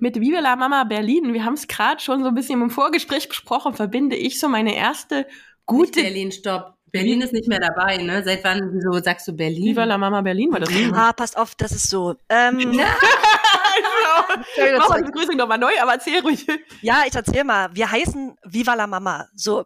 Mit Viva la Mama Berlin, wir haben es gerade schon so ein bisschen im Vorgespräch besprochen, verbinde ich so meine erste gute. Nicht Berlin, stopp. Berlin ist nicht mehr dabei, ne? Seit wann wieso sagst du Berlin? Viva la Mama Berlin war das. Ah, passt auf, das ist so. Ähm, Mach mal die Begrüßung nochmal neu, aber erzähl ruhig. ja, ich erzähl mal. Wir heißen Viva la Mama. So.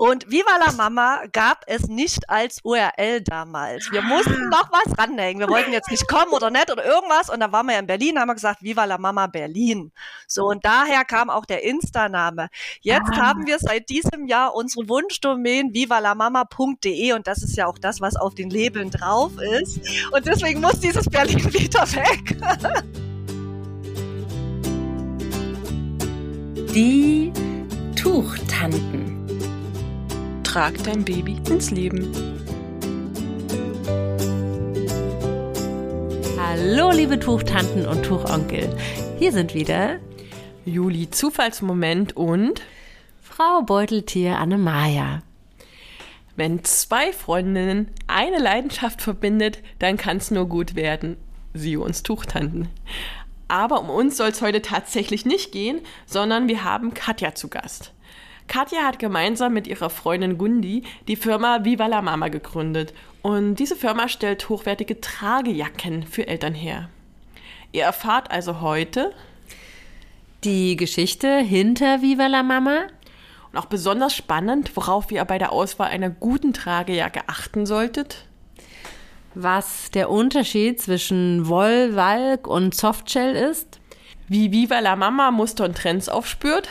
Und Viva la Mama gab es nicht als URL damals. Wir mussten noch was ranhängen. Wir wollten jetzt nicht kommen oder nicht oder irgendwas. Und dann waren wir ja in Berlin, haben wir gesagt, Viva la Mama Berlin. So, und daher kam auch der Insta-Name. Jetzt Ah. haben wir seit diesem Jahr unsere Wunschdomain vivalamama.de und das ist ja auch das, was auf den Labeln drauf ist. Und deswegen muss dieses Berlin wieder weg. Die Tuchtanten. Trag dein Baby ins Leben. Hallo, liebe Tuchtanten und Tuchonkel. Hier sind wieder Juli, Zufallsmoment und Frau Beuteltier Annemaja. wenn zwei Freundinnen eine Leidenschaft verbindet, dann kann es nur gut werden. Sie uns Tuchtanten. Aber um uns soll es heute tatsächlich nicht gehen, sondern wir haben Katja zu Gast. Katja hat gemeinsam mit ihrer Freundin Gundi die Firma Viva la Mama gegründet und diese Firma stellt hochwertige Tragejacken für Eltern her. Ihr erfahrt also heute Die Geschichte hinter Viva la Mama. und auch besonders spannend, worauf ihr bei der Auswahl einer guten Tragejacke achten solltet. Was der Unterschied zwischen Woll, Walk und Softshell ist. Wie Viva la Mama Muster und Trends aufspürt.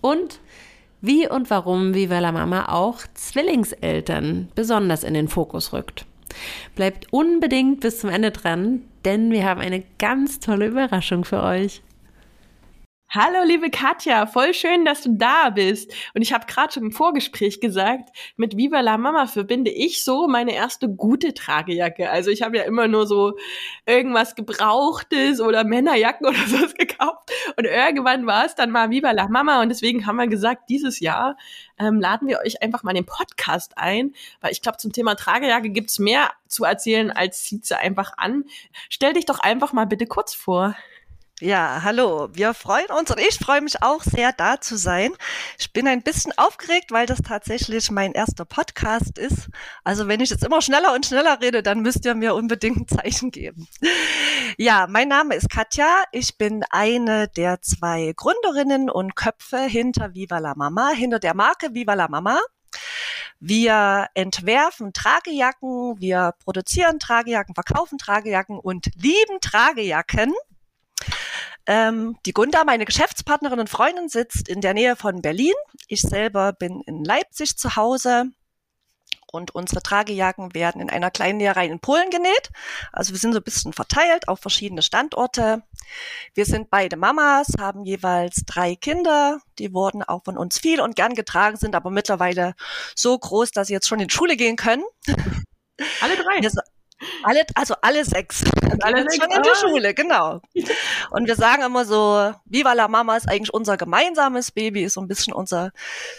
Und wie und warum Viva la Mama auch Zwillingseltern besonders in den Fokus rückt. Bleibt unbedingt bis zum Ende dran, denn wir haben eine ganz tolle Überraschung für euch. Hallo, liebe Katja, voll schön, dass du da bist. Und ich habe gerade schon im Vorgespräch gesagt, mit Viva la Mama verbinde ich so meine erste gute Tragejacke. Also ich habe ja immer nur so irgendwas Gebrauchtes oder Männerjacken oder sowas gekauft. Und irgendwann war es dann mal Viva la Mama. Und deswegen haben wir gesagt, dieses Jahr ähm, laden wir euch einfach mal den Podcast ein, weil ich glaube, zum Thema Tragejacke gibt's mehr zu erzählen, als zieht sie einfach an. Stell dich doch einfach mal bitte kurz vor. Ja, hallo. Wir freuen uns und ich freue mich auch sehr, da zu sein. Ich bin ein bisschen aufgeregt, weil das tatsächlich mein erster Podcast ist. Also wenn ich jetzt immer schneller und schneller rede, dann müsst ihr mir unbedingt ein Zeichen geben. Ja, mein Name ist Katja. Ich bin eine der zwei Gründerinnen und Köpfe hinter Viva la Mama, hinter der Marke Viva la Mama. Wir entwerfen Tragejacken, wir produzieren Tragejacken, verkaufen Tragejacken und lieben Tragejacken. Ähm, die Gunda, meine Geschäftspartnerin und Freundin, sitzt in der Nähe von Berlin. Ich selber bin in Leipzig zu Hause. Und unsere Tragejacken werden in einer kleinen Näherei in Polen genäht. Also wir sind so ein bisschen verteilt auf verschiedene Standorte. Wir sind beide Mamas, haben jeweils drei Kinder. Die wurden auch von uns viel und gern getragen, sind aber mittlerweile so groß, dass sie jetzt schon in die Schule gehen können. Alle drei. Wir, alle, also alle sechs. Alle sechs, schon in die ah. Schule, genau. Und wir sagen immer so, Viva la Mama ist eigentlich unser gemeinsames Baby, ist so ein bisschen unser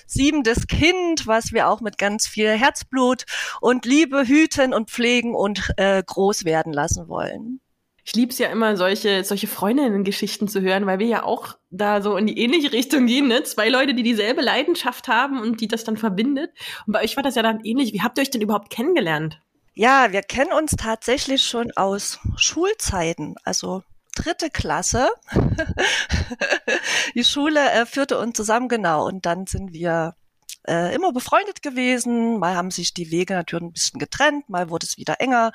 siebendes Kind, was wir auch mit ganz viel Herzblut und Liebe hüten und pflegen und äh, groß werden lassen wollen. Ich lieb's ja immer, solche, solche Freundinnen-Geschichten zu hören, weil wir ja auch da so in die ähnliche Richtung gehen, ne? Zwei Leute, die dieselbe Leidenschaft haben und die das dann verbindet. Und bei euch war das ja dann ähnlich. Wie habt ihr euch denn überhaupt kennengelernt? Ja, wir kennen uns tatsächlich schon aus Schulzeiten, also dritte Klasse. Die Schule äh, führte uns zusammen, genau, und dann sind wir äh, immer befreundet gewesen. Mal haben sich die Wege natürlich ein bisschen getrennt, mal wurde es wieder enger.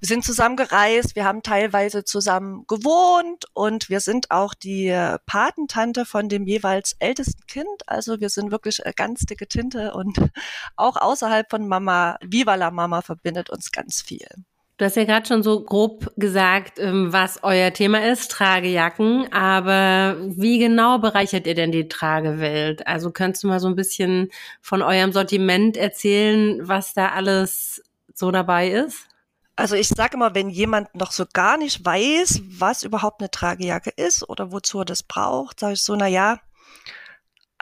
Wir sind zusammen gereist, wir haben teilweise zusammen gewohnt und wir sind auch die Patentante von dem jeweils ältesten Kind. Also wir sind wirklich äh, ganz dicke Tinte und auch außerhalb von Mama, Viva la Mama verbindet uns ganz viel. Du hast ja gerade schon so grob gesagt, ähm, was euer Thema ist, Tragejacken. Aber wie genau bereichert ihr denn die Tragewelt? Also könntest du mal so ein bisschen von eurem Sortiment erzählen, was da alles so dabei ist? Also ich sage immer, wenn jemand noch so gar nicht weiß, was überhaupt eine Tragejacke ist oder wozu er das braucht, sage ich so, na ja,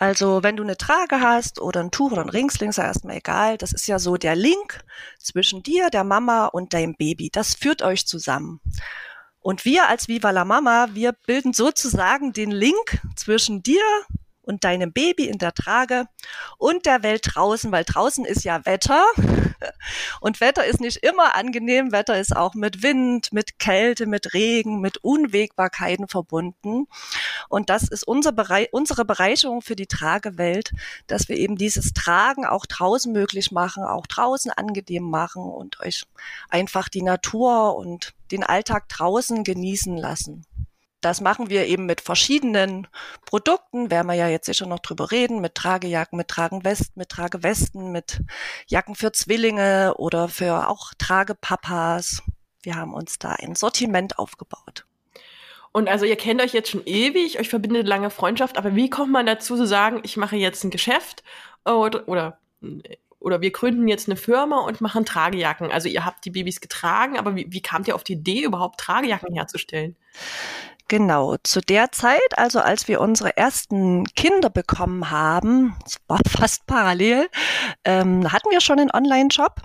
also wenn du eine Trage hast oder ein Tuch oder ein Ringsling, ist ja erstmal egal. Das ist ja so der Link zwischen dir, der Mama und deinem Baby. Das führt euch zusammen. Und wir als Viva la Mama, wir bilden sozusagen den Link zwischen dir und deinem Baby in der Trage und der Welt draußen, weil draußen ist ja Wetter und Wetter ist nicht immer angenehm. Wetter ist auch mit Wind, mit Kälte, mit Regen, mit Unwägbarkeiten verbunden. Und das ist unser Bereich, unsere Bereicherung für die Tragewelt, dass wir eben dieses Tragen auch draußen möglich machen, auch draußen angenehm machen und euch einfach die Natur und den Alltag draußen genießen lassen. Das machen wir eben mit verschiedenen Produkten, werden wir ja jetzt sicher noch drüber reden, mit Tragejacken, mit Tragenwesten, mit Tragewesten, mit Jacken für Zwillinge oder für auch Tragepapas. Wir haben uns da ein Sortiment aufgebaut. Und also ihr kennt euch jetzt schon ewig, euch verbindet lange Freundschaft, aber wie kommt man dazu zu sagen, ich mache jetzt ein Geschäft oder, oder, oder wir gründen jetzt eine Firma und machen Tragejacken? Also ihr habt die Babys getragen, aber wie, wie kamt ihr auf die Idee, überhaupt Tragejacken herzustellen? Genau, zu der Zeit, also als wir unsere ersten Kinder bekommen haben, das war fast parallel, ähm, hatten wir schon einen Online-Shop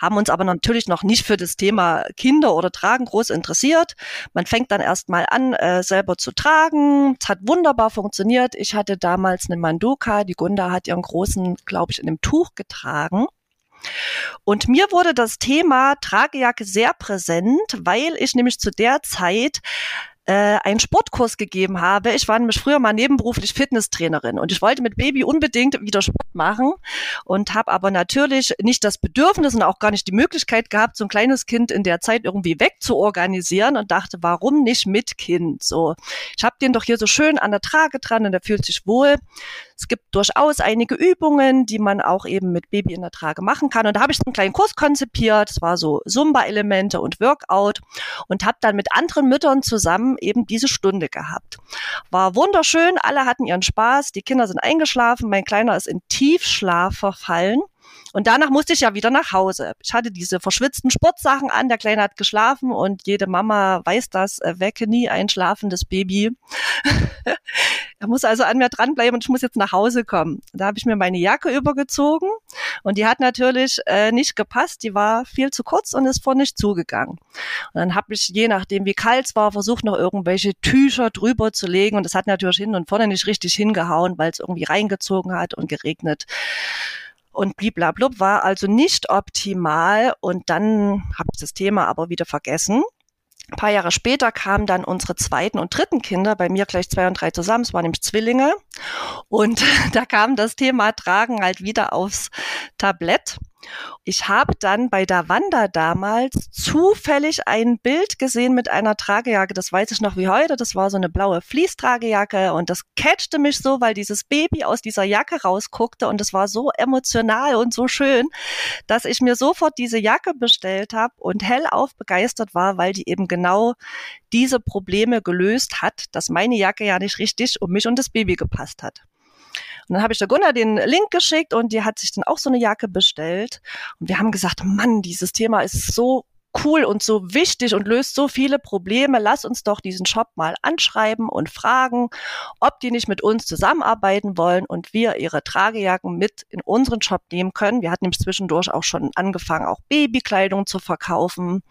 haben uns aber natürlich noch nicht für das Thema Kinder oder Tragen groß interessiert. Man fängt dann erstmal an, äh, selber zu tragen. Es hat wunderbar funktioniert. Ich hatte damals eine Manduka, die Gunda hat ihren großen, glaube ich, in einem Tuch getragen. Und mir wurde das Thema Tragejacke sehr präsent, weil ich nämlich zu der Zeit äh, einen Sportkurs gegeben habe. Ich war nämlich früher mal nebenberuflich Fitnesstrainerin und ich wollte mit Baby unbedingt wieder Sport machen und habe aber natürlich nicht das Bedürfnis und auch gar nicht die Möglichkeit gehabt, so ein kleines Kind in der Zeit irgendwie wegzuorganisieren und dachte, warum nicht mit Kind? So, ich habe den doch hier so schön an der Trage dran und er fühlt sich wohl. Es gibt durchaus einige Übungen, die man auch eben mit Baby in der Trage machen kann. Und da habe ich einen kleinen Kurs konzipiert. Es war so Zumba-Elemente und Workout und habe dann mit anderen Müttern zusammen eben diese Stunde gehabt. War wunderschön, alle hatten ihren Spaß, die Kinder sind eingeschlafen, mein Kleiner ist in Tiefschlaf verfallen. Und danach musste ich ja wieder nach Hause. Ich hatte diese verschwitzten Sportsachen an, der Kleine hat geschlafen und jede Mama weiß das, äh, wecke nie ein schlafendes Baby. er muss also an mir dranbleiben und ich muss jetzt nach Hause kommen. Da habe ich mir meine Jacke übergezogen und die hat natürlich äh, nicht gepasst, die war viel zu kurz und ist vor nicht zugegangen. Und dann habe ich, je nachdem wie kalt es war, versucht noch irgendwelche Tücher drüber zu legen und das hat natürlich hin und vorne nicht richtig hingehauen, weil es irgendwie reingezogen hat und geregnet und bliblablub war also nicht optimal und dann habe ich das Thema aber wieder vergessen. Ein paar Jahre später kamen dann unsere zweiten und dritten Kinder, bei mir gleich zwei und drei zusammen, es waren nämlich Zwillinge. Und da kam das Thema Tragen halt wieder aufs Tablett. Ich habe dann bei der Wanda damals zufällig ein Bild gesehen mit einer Tragejacke. Das weiß ich noch wie heute. Das war so eine blaue Fließtragejacke und das catchte mich so, weil dieses Baby aus dieser Jacke rausguckte und es war so emotional und so schön, dass ich mir sofort diese Jacke bestellt habe und hellauf begeistert war, weil die eben genau diese Probleme gelöst hat, dass meine Jacke ja nicht richtig um mich und das Baby gepasst hat. Und dann habe ich der Gunnar den Link geschickt und die hat sich dann auch so eine Jacke bestellt. Und wir haben gesagt, Mann, dieses Thema ist so cool und so wichtig und löst so viele Probleme. Lass uns doch diesen Shop mal anschreiben und fragen, ob die nicht mit uns zusammenarbeiten wollen und wir ihre Tragejacken mit in unseren Shop nehmen können. Wir hatten nämlich zwischendurch auch schon angefangen, auch Babykleidung zu verkaufen.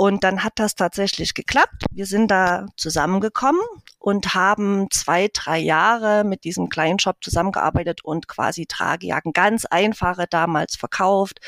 Und dann hat das tatsächlich geklappt. Wir sind da zusammengekommen und haben zwei, drei Jahre mit diesem kleinen Shop zusammengearbeitet und quasi Tragejacken ganz einfache damals verkauft,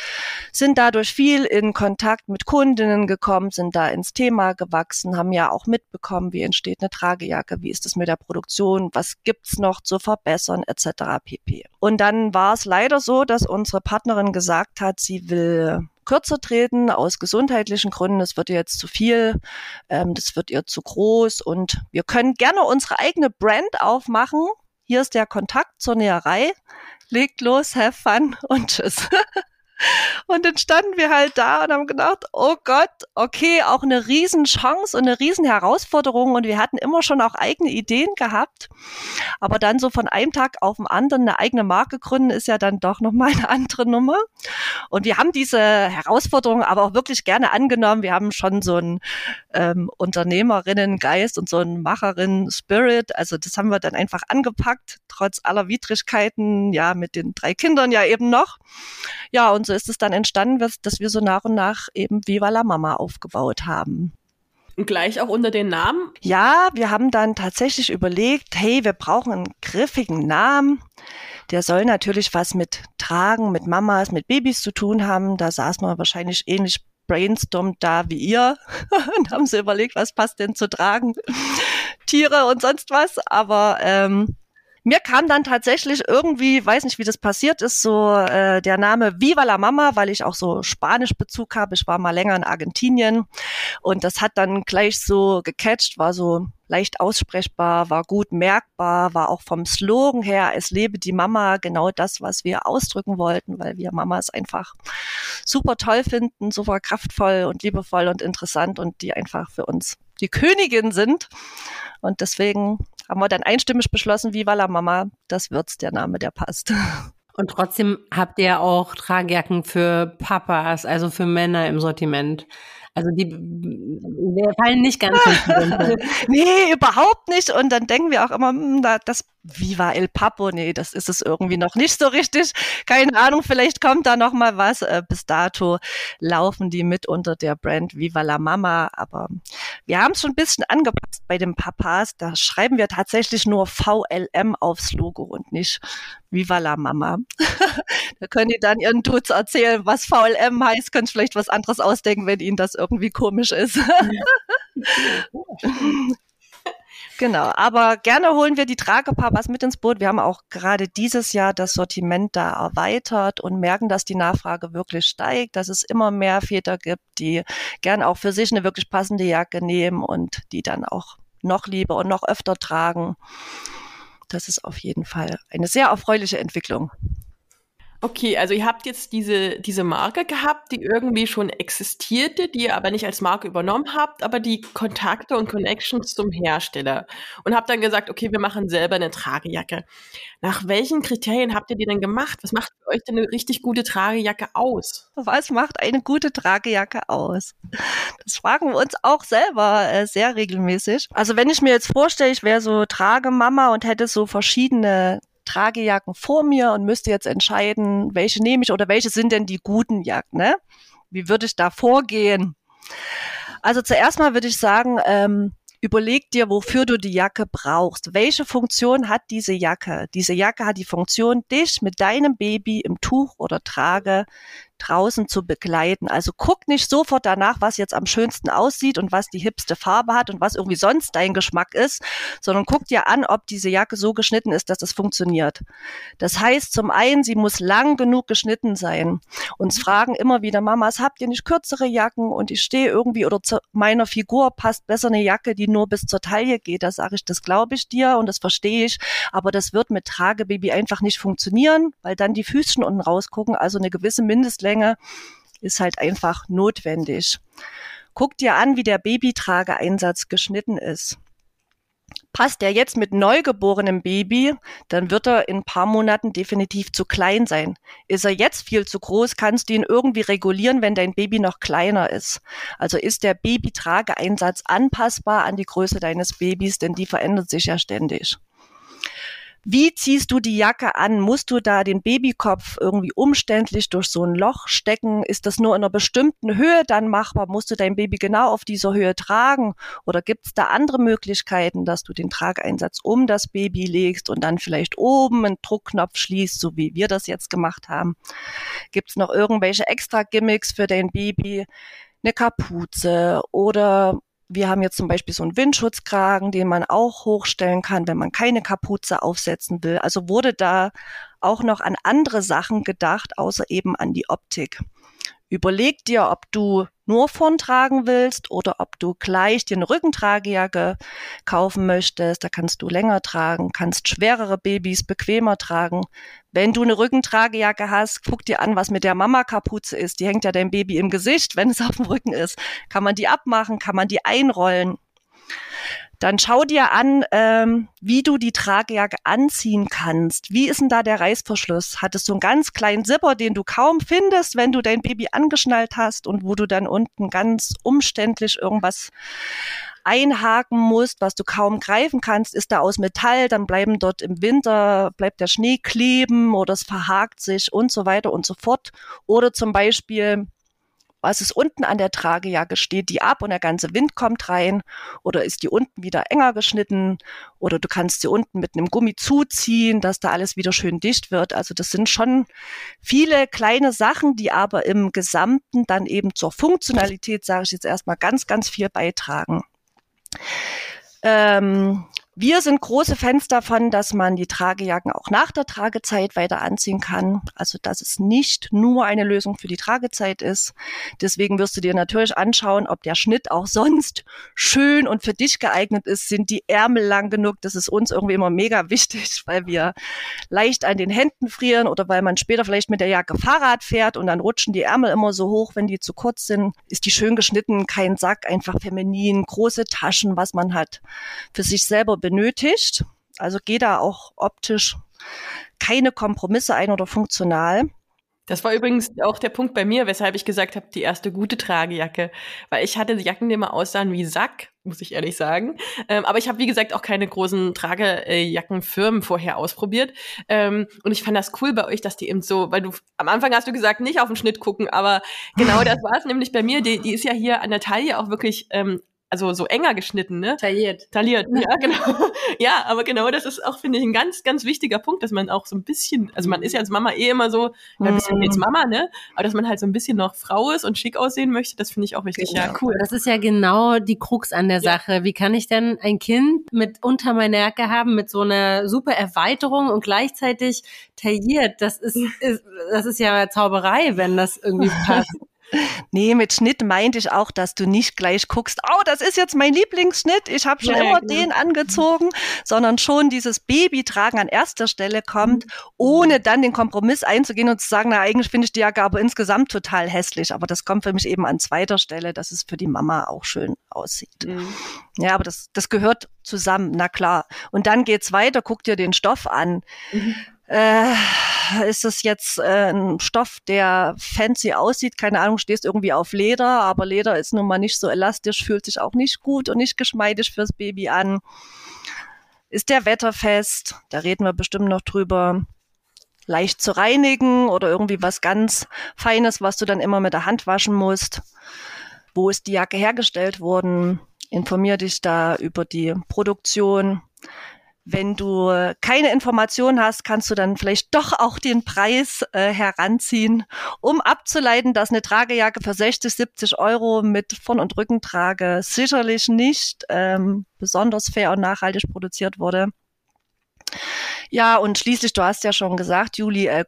sind dadurch viel in Kontakt mit Kundinnen gekommen, sind da ins Thema gewachsen, haben ja auch mitbekommen, wie entsteht eine Tragejacke, wie ist es mit der Produktion, was gibt's noch zu verbessern, etc. pp. Und dann war es leider so, dass unsere Partnerin gesagt hat, sie will kürzer treten aus gesundheitlichen Gründen. Es wird ihr jetzt zu viel, ähm, das wird ihr zu groß und wir können gerne unsere eigene Brand aufmachen. Hier ist der Kontakt zur Näherei. Legt los, have fun und tschüss. Und dann standen wir halt da und haben gedacht, oh Gott, okay, auch eine Riesenchance und eine Riesenherausforderung. Und wir hatten immer schon auch eigene Ideen gehabt. Aber dann so von einem Tag auf den anderen eine eigene Marke gründen, ist ja dann doch nochmal eine andere Nummer. Und wir haben diese Herausforderung aber auch wirklich gerne angenommen. Wir haben schon so einen ähm, Unternehmerinnen-Geist und so einen Macherin-Spirit. Also das haben wir dann einfach angepackt, trotz aller Widrigkeiten, ja, mit den drei Kindern ja eben noch. Ja, und so ist es dann entstanden, dass wir so nach und nach eben Viva la Mama aufgebaut haben. Und gleich auch unter den Namen? Ja, wir haben dann tatsächlich überlegt, hey, wir brauchen einen griffigen Namen. Der soll natürlich was mit Tragen, mit Mamas, mit Babys zu tun haben. Da saß man wahrscheinlich ähnlich brainstormt da wie ihr und haben sie überlegt, was passt denn zu tragen. Tiere und sonst was. Aber ähm, mir kam dann tatsächlich irgendwie, weiß nicht, wie das passiert ist, so äh, der Name Viva la Mama, weil ich auch so Spanisch Bezug habe. Ich war mal länger in Argentinien und das hat dann gleich so gecatcht, war so leicht aussprechbar, war gut merkbar, war auch vom Slogan her, es lebe die Mama, genau das, was wir ausdrücken wollten, weil wir Mamas einfach super toll finden, super kraftvoll und liebevoll und interessant und die einfach für uns die Königin sind. Und deswegen haben wir dann einstimmig beschlossen, Viva la Mama, das wird's der Name, der passt. Und trotzdem habt ihr auch Tragjacken für Papas, also für Männer im Sortiment. Also die wir fallen nicht ganz Nee, überhaupt nicht. Und dann denken wir auch immer, hm, das Viva El Papo, nee, das ist es irgendwie noch nicht so richtig. Keine Ahnung, vielleicht kommt da noch mal was. Äh, bis dato laufen die mit unter der Brand Viva la Mama, aber wir haben es schon ein bisschen angepasst bei den Papas. Da schreiben wir tatsächlich nur VLM aufs Logo und nicht Viva la Mama. da können die dann ihren Dudes erzählen, was VLM heißt. Können vielleicht was anderes ausdenken, wenn ihnen das irgendwie komisch ist. Genau, aber gerne holen wir die Tragepapas mit ins Boot. Wir haben auch gerade dieses Jahr das Sortiment da erweitert und merken, dass die Nachfrage wirklich steigt, dass es immer mehr Väter gibt, die gern auch für sich eine wirklich passende Jacke nehmen und die dann auch noch lieber und noch öfter tragen. Das ist auf jeden Fall eine sehr erfreuliche Entwicklung. Okay, also ihr habt jetzt diese, diese Marke gehabt, die irgendwie schon existierte, die ihr aber nicht als Marke übernommen habt, aber die Kontakte und Connections zum Hersteller. Und habt dann gesagt, okay, wir machen selber eine Tragejacke. Nach welchen Kriterien habt ihr die denn gemacht? Was macht für euch denn eine richtig gute Tragejacke aus? Was macht eine gute Tragejacke aus? Das fragen wir uns auch selber äh, sehr regelmäßig. Also wenn ich mir jetzt vorstelle, ich wäre so Tragemama und hätte so verschiedene Tragejacken vor mir und müsste jetzt entscheiden, welche nehme ich oder welche sind denn die guten Jacken. Ne? Wie würde ich da vorgehen? Also zuerst mal würde ich sagen, ähm, überleg dir, wofür du die Jacke brauchst. Welche Funktion hat diese Jacke? Diese Jacke hat die Funktion, dich mit deinem Baby im Tuch oder Trage draußen zu begleiten. Also guck nicht sofort danach, was jetzt am schönsten aussieht und was die hipste Farbe hat und was irgendwie sonst dein Geschmack ist, sondern guck dir an, ob diese Jacke so geschnitten ist, dass es funktioniert. Das heißt, zum einen, sie muss lang genug geschnitten sein. Uns mhm. fragen immer wieder Mamas, habt ihr nicht kürzere Jacken und ich stehe irgendwie oder zu meiner Figur passt besser eine Jacke, die nur bis zur Taille geht. Da sage ich, das glaube ich dir und das verstehe ich, aber das wird mit Tragebaby einfach nicht funktionieren, weil dann die Füßchen unten rausgucken, also eine gewisse Mindestlänge Länge ist halt einfach notwendig. Guck dir an, wie der Babytrageeinsatz geschnitten ist. Passt er jetzt mit neugeborenem Baby, dann wird er in ein paar Monaten definitiv zu klein sein. Ist er jetzt viel zu groß, kannst du ihn irgendwie regulieren, wenn dein Baby noch kleiner ist. Also ist der Babytrageeinsatz anpassbar an die Größe deines Babys, denn die verändert sich ja ständig. Wie ziehst du die Jacke an? Musst du da den Babykopf irgendwie umständlich durch so ein Loch stecken? Ist das nur in einer bestimmten Höhe dann machbar? Musst du dein Baby genau auf dieser Höhe tragen? Oder gibt es da andere Möglichkeiten, dass du den Trageinsatz um das Baby legst und dann vielleicht oben einen Druckknopf schließt, so wie wir das jetzt gemacht haben? Gibt es noch irgendwelche extra Gimmicks für dein Baby? Eine Kapuze oder wir haben jetzt zum Beispiel so einen Windschutzkragen, den man auch hochstellen kann, wenn man keine Kapuze aufsetzen will. Also wurde da auch noch an andere Sachen gedacht, außer eben an die Optik. Überleg dir, ob du nur vorn tragen willst oder ob du gleich dir eine Rückentragejacke kaufen möchtest. Da kannst du länger tragen, kannst schwerere Babys bequemer tragen. Wenn du eine Rückentragejacke hast, guck dir an, was mit der Mama-Kapuze ist. Die hängt ja dein Baby im Gesicht, wenn es auf dem Rücken ist. Kann man die abmachen? Kann man die einrollen? Dann schau dir an, ähm, wie du die Tragejacke anziehen kannst. Wie ist denn da der Reißverschluss? Hattest du einen ganz kleinen Zipper, den du kaum findest, wenn du dein Baby angeschnallt hast und wo du dann unten ganz umständlich irgendwas einhaken musst, was du kaum greifen kannst, ist da aus Metall, dann bleiben dort im Winter, bleibt der Schnee kleben oder es verhakt sich und so weiter und so fort. Oder zum Beispiel was ist unten an der Tragejacke, steht die ab und der ganze Wind kommt rein oder ist die unten wieder enger geschnitten oder du kannst sie unten mit einem Gummi zuziehen, dass da alles wieder schön dicht wird. Also das sind schon viele kleine Sachen, die aber im Gesamten dann eben zur Funktionalität, sage ich jetzt erstmal, ganz, ganz viel beitragen. Ähm, wir sind große Fans davon, dass man die Tragejacken auch nach der Tragezeit weiter anziehen kann. Also, dass es nicht nur eine Lösung für die Tragezeit ist. Deswegen wirst du dir natürlich anschauen, ob der Schnitt auch sonst schön und für dich geeignet ist. Sind die Ärmel lang genug? Das ist uns irgendwie immer mega wichtig, weil wir leicht an den Händen frieren oder weil man später vielleicht mit der Jacke Fahrrad fährt und dann rutschen die Ärmel immer so hoch, wenn die zu kurz sind. Ist die schön geschnitten, kein Sack, einfach feminin, große Taschen, was man hat für sich selber benötigt benötigt. Also geh da auch optisch keine Kompromisse ein oder funktional. Das war übrigens auch der Punkt bei mir, weshalb ich gesagt habe, die erste gute Tragejacke. Weil ich hatte Jacken, die immer aussahen wie Sack, muss ich ehrlich sagen. Ähm, aber ich habe, wie gesagt, auch keine großen Tragejackenfirmen vorher ausprobiert. Ähm, und ich fand das cool bei euch, dass die eben so, weil du am Anfang hast du gesagt, nicht auf den Schnitt gucken, aber genau das war es nämlich bei mir. Die, die ist ja hier an der Taille auch wirklich ähm, also so enger geschnitten, ne? Tailliert. Tailliert, ja, genau. ja, aber genau, das ist auch, finde ich, ein ganz, ganz wichtiger Punkt, dass man auch so ein bisschen, also man ist ja als Mama eh immer so, ja, ein bisschen jetzt mhm. Mama, ne? Aber dass man halt so ein bisschen noch Frau ist und schick aussehen möchte, das finde ich auch wichtig. Genau. Ja, cool. Das ist ja genau die Krux an der Sache. Wie kann ich denn ein Kind mit unter meiner Jacke haben, mit so einer super Erweiterung und gleichzeitig tailliert? Das ist, ist das ist ja Zauberei, wenn das irgendwie passt. Nee, mit Schnitt meinte ich auch, dass du nicht gleich guckst, oh, das ist jetzt mein Lieblingsschnitt, ich habe schon ja, immer genau. den angezogen, sondern schon dieses Babytragen an erster Stelle kommt, mhm. ohne dann den Kompromiss einzugehen und zu sagen, na, eigentlich finde ich die Jacke aber insgesamt total hässlich. Aber das kommt für mich eben an zweiter Stelle, dass es für die Mama auch schön aussieht. Mhm. Ja, aber das, das gehört zusammen, na klar. Und dann geht's weiter, guck dir den Stoff an. Mhm äh, ist es jetzt äh, ein Stoff, der fancy aussieht, keine Ahnung, stehst irgendwie auf Leder, aber Leder ist nun mal nicht so elastisch, fühlt sich auch nicht gut und nicht geschmeidig fürs Baby an. Ist der wetterfest? Da reden wir bestimmt noch drüber. Leicht zu reinigen oder irgendwie was ganz Feines, was du dann immer mit der Hand waschen musst. Wo ist die Jacke hergestellt worden? Informier dich da über die Produktion wenn du keine Information hast, kannst du dann vielleicht doch auch den Preis äh, heranziehen, um abzuleiten, dass eine Tragejacke für 60, 70 Euro mit Vorn- und Rückentrage sicherlich nicht ähm, besonders fair und nachhaltig produziert wurde. Ja, und schließlich, du hast ja schon gesagt, Juli, äh,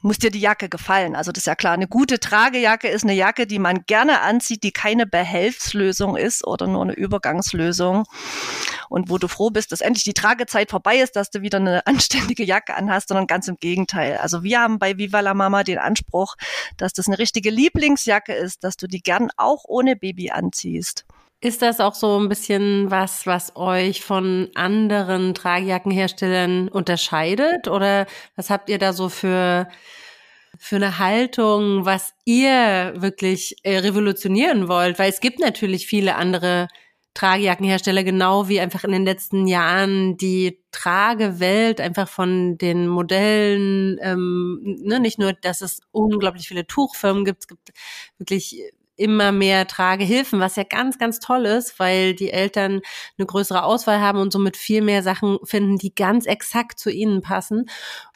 muss dir die Jacke gefallen. Also das ist ja klar. Eine gute Tragejacke ist eine Jacke, die man gerne anzieht, die keine Behelfslösung ist oder nur eine Übergangslösung. Und wo du froh bist, dass endlich die Tragezeit vorbei ist, dass du wieder eine anständige Jacke anhast, sondern ganz im Gegenteil. Also wir haben bei Viva la Mama den Anspruch, dass das eine richtige Lieblingsjacke ist, dass du die gern auch ohne Baby anziehst. Ist das auch so ein bisschen was, was euch von anderen Tragjackenherstellern unterscheidet? Oder was habt ihr da so für, für eine Haltung, was ihr wirklich äh, revolutionieren wollt? Weil es gibt natürlich viele andere Tragejackenhersteller, genau wie einfach in den letzten Jahren die Tragewelt einfach von den Modellen, ähm, ne, nicht nur, dass es unglaublich viele Tuchfirmen gibt, es gibt wirklich immer mehr Tragehilfen, was ja ganz, ganz toll ist, weil die Eltern eine größere Auswahl haben und somit viel mehr Sachen finden, die ganz exakt zu ihnen passen.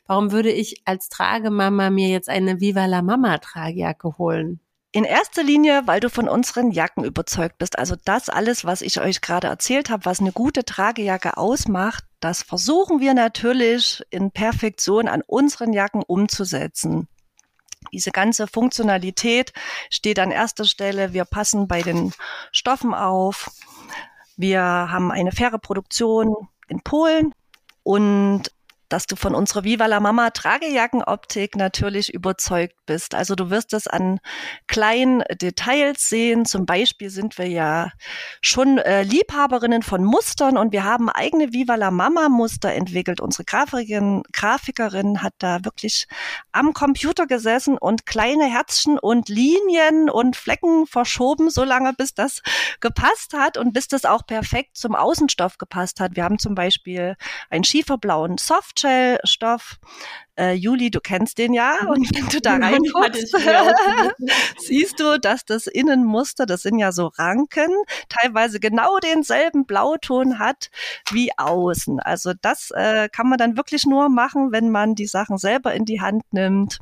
Warum würde ich als Tragemama mir jetzt eine Viva la Mama Tragjacke holen? In erster Linie, weil du von unseren Jacken überzeugt bist. Also das alles, was ich euch gerade erzählt habe, was eine gute Tragejacke ausmacht, das versuchen wir natürlich in Perfektion an unseren Jacken umzusetzen. Diese ganze Funktionalität steht an erster Stelle. Wir passen bei den Stoffen auf. Wir haben eine faire Produktion in Polen und dass du von unserer Viva la Mama Tragejacken-Optik natürlich überzeugt bist. Also du wirst es an kleinen Details sehen. Zum Beispiel sind wir ja schon äh, Liebhaberinnen von Mustern und wir haben eigene Viva la Mama Muster entwickelt. Unsere Grafikerin, Grafikerin hat da wirklich am Computer gesessen und kleine Herzchen und Linien und Flecken verschoben, so lange bis das gepasst hat und bis das auch perfekt zum Außenstoff gepasst hat. Wir haben zum Beispiel einen schieferblauen Soft Softshell-Stoff. Äh, Juli, du kennst den ja und wenn du da reinguckst, siehst du, dass das Innenmuster, das sind ja so Ranken, teilweise genau denselben Blauton hat wie außen. Also das äh, kann man dann wirklich nur machen, wenn man die Sachen selber in die Hand nimmt.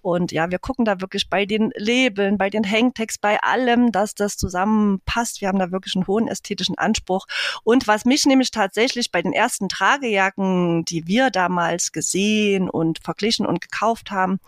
Und ja, wir gucken da wirklich bei den Labeln, bei den Hangtags, bei allem, dass das zusammenpasst. Wir haben da wirklich einen hohen ästhetischen Anspruch. Und was mich nämlich tatsächlich bei den ersten Tragejacken, die wir damals gesehen und verglichen und gekauft haben,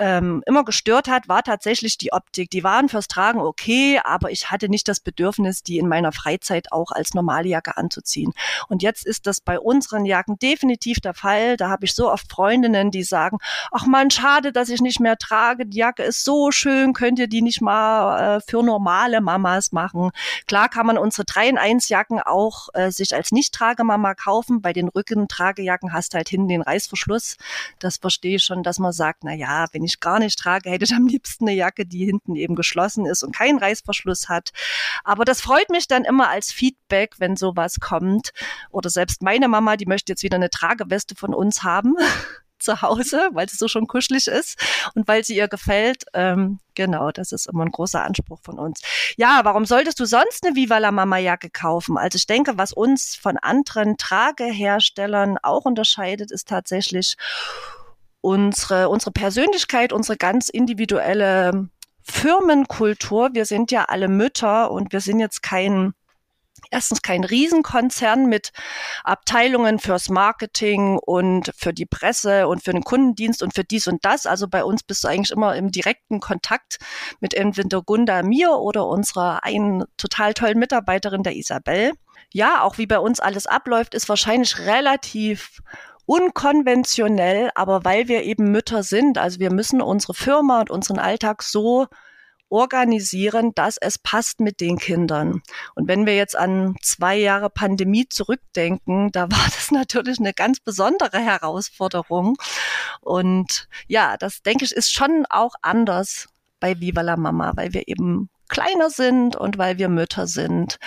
ähm, immer gestört hat, war tatsächlich die Optik. Die waren fürs Tragen okay, aber ich hatte nicht das Bedürfnis, die in meiner Freizeit auch als normale Jacke anzuziehen. Und jetzt ist das bei unseren Jacken definitiv der Fall. Da habe ich so oft Freundinnen, die sagen, ach man, schade, dass ich nicht mehr trage. Die Jacke ist so schön, könnt ihr die nicht mal äh, für normale Mamas machen? Klar kann man unsere 3 in 1 Jacken auch äh, sich als Nicht-Tragemama kaufen. Bei den Rücken-Tragejacken hast halt hinten den Reißverschluss. Das verstehe ich schon, dass man sagt, na ja, wenn ich gar nicht trage, hätte ich am liebsten eine Jacke, die hinten eben geschlossen ist und keinen Reißverschluss hat. Aber das freut mich dann immer als Feedback, wenn sowas kommt. Oder selbst meine Mama, die möchte jetzt wieder eine Trageweste von uns haben zu Hause, weil es so schon kuschelig ist und weil sie ihr gefällt. Ähm, genau, das ist immer ein großer Anspruch von uns. Ja, warum solltest du sonst eine Viva la Mama Jacke kaufen? Also ich denke, was uns von anderen Trageherstellern auch unterscheidet, ist tatsächlich unsere, unsere Persönlichkeit, unsere ganz individuelle Firmenkultur. Wir sind ja alle Mütter und wir sind jetzt kein erstens kein Riesenkonzern mit Abteilungen fürs Marketing und für die Presse und für den Kundendienst und für dies und das. Also bei uns bist du eigentlich immer im direkten Kontakt mit entweder Gunda mir oder unserer einen total tollen Mitarbeiterin, der Isabel. Ja, auch wie bei uns alles abläuft, ist wahrscheinlich relativ unkonventionell, aber weil wir eben Mütter sind, also wir müssen unsere Firma und unseren Alltag so organisieren, dass es passt mit den Kindern. Und wenn wir jetzt an zwei Jahre Pandemie zurückdenken, da war das natürlich eine ganz besondere Herausforderung. Und ja, das denke ich ist schon auch anders bei Viva la Mama, weil wir eben kleiner sind und weil wir Mütter sind.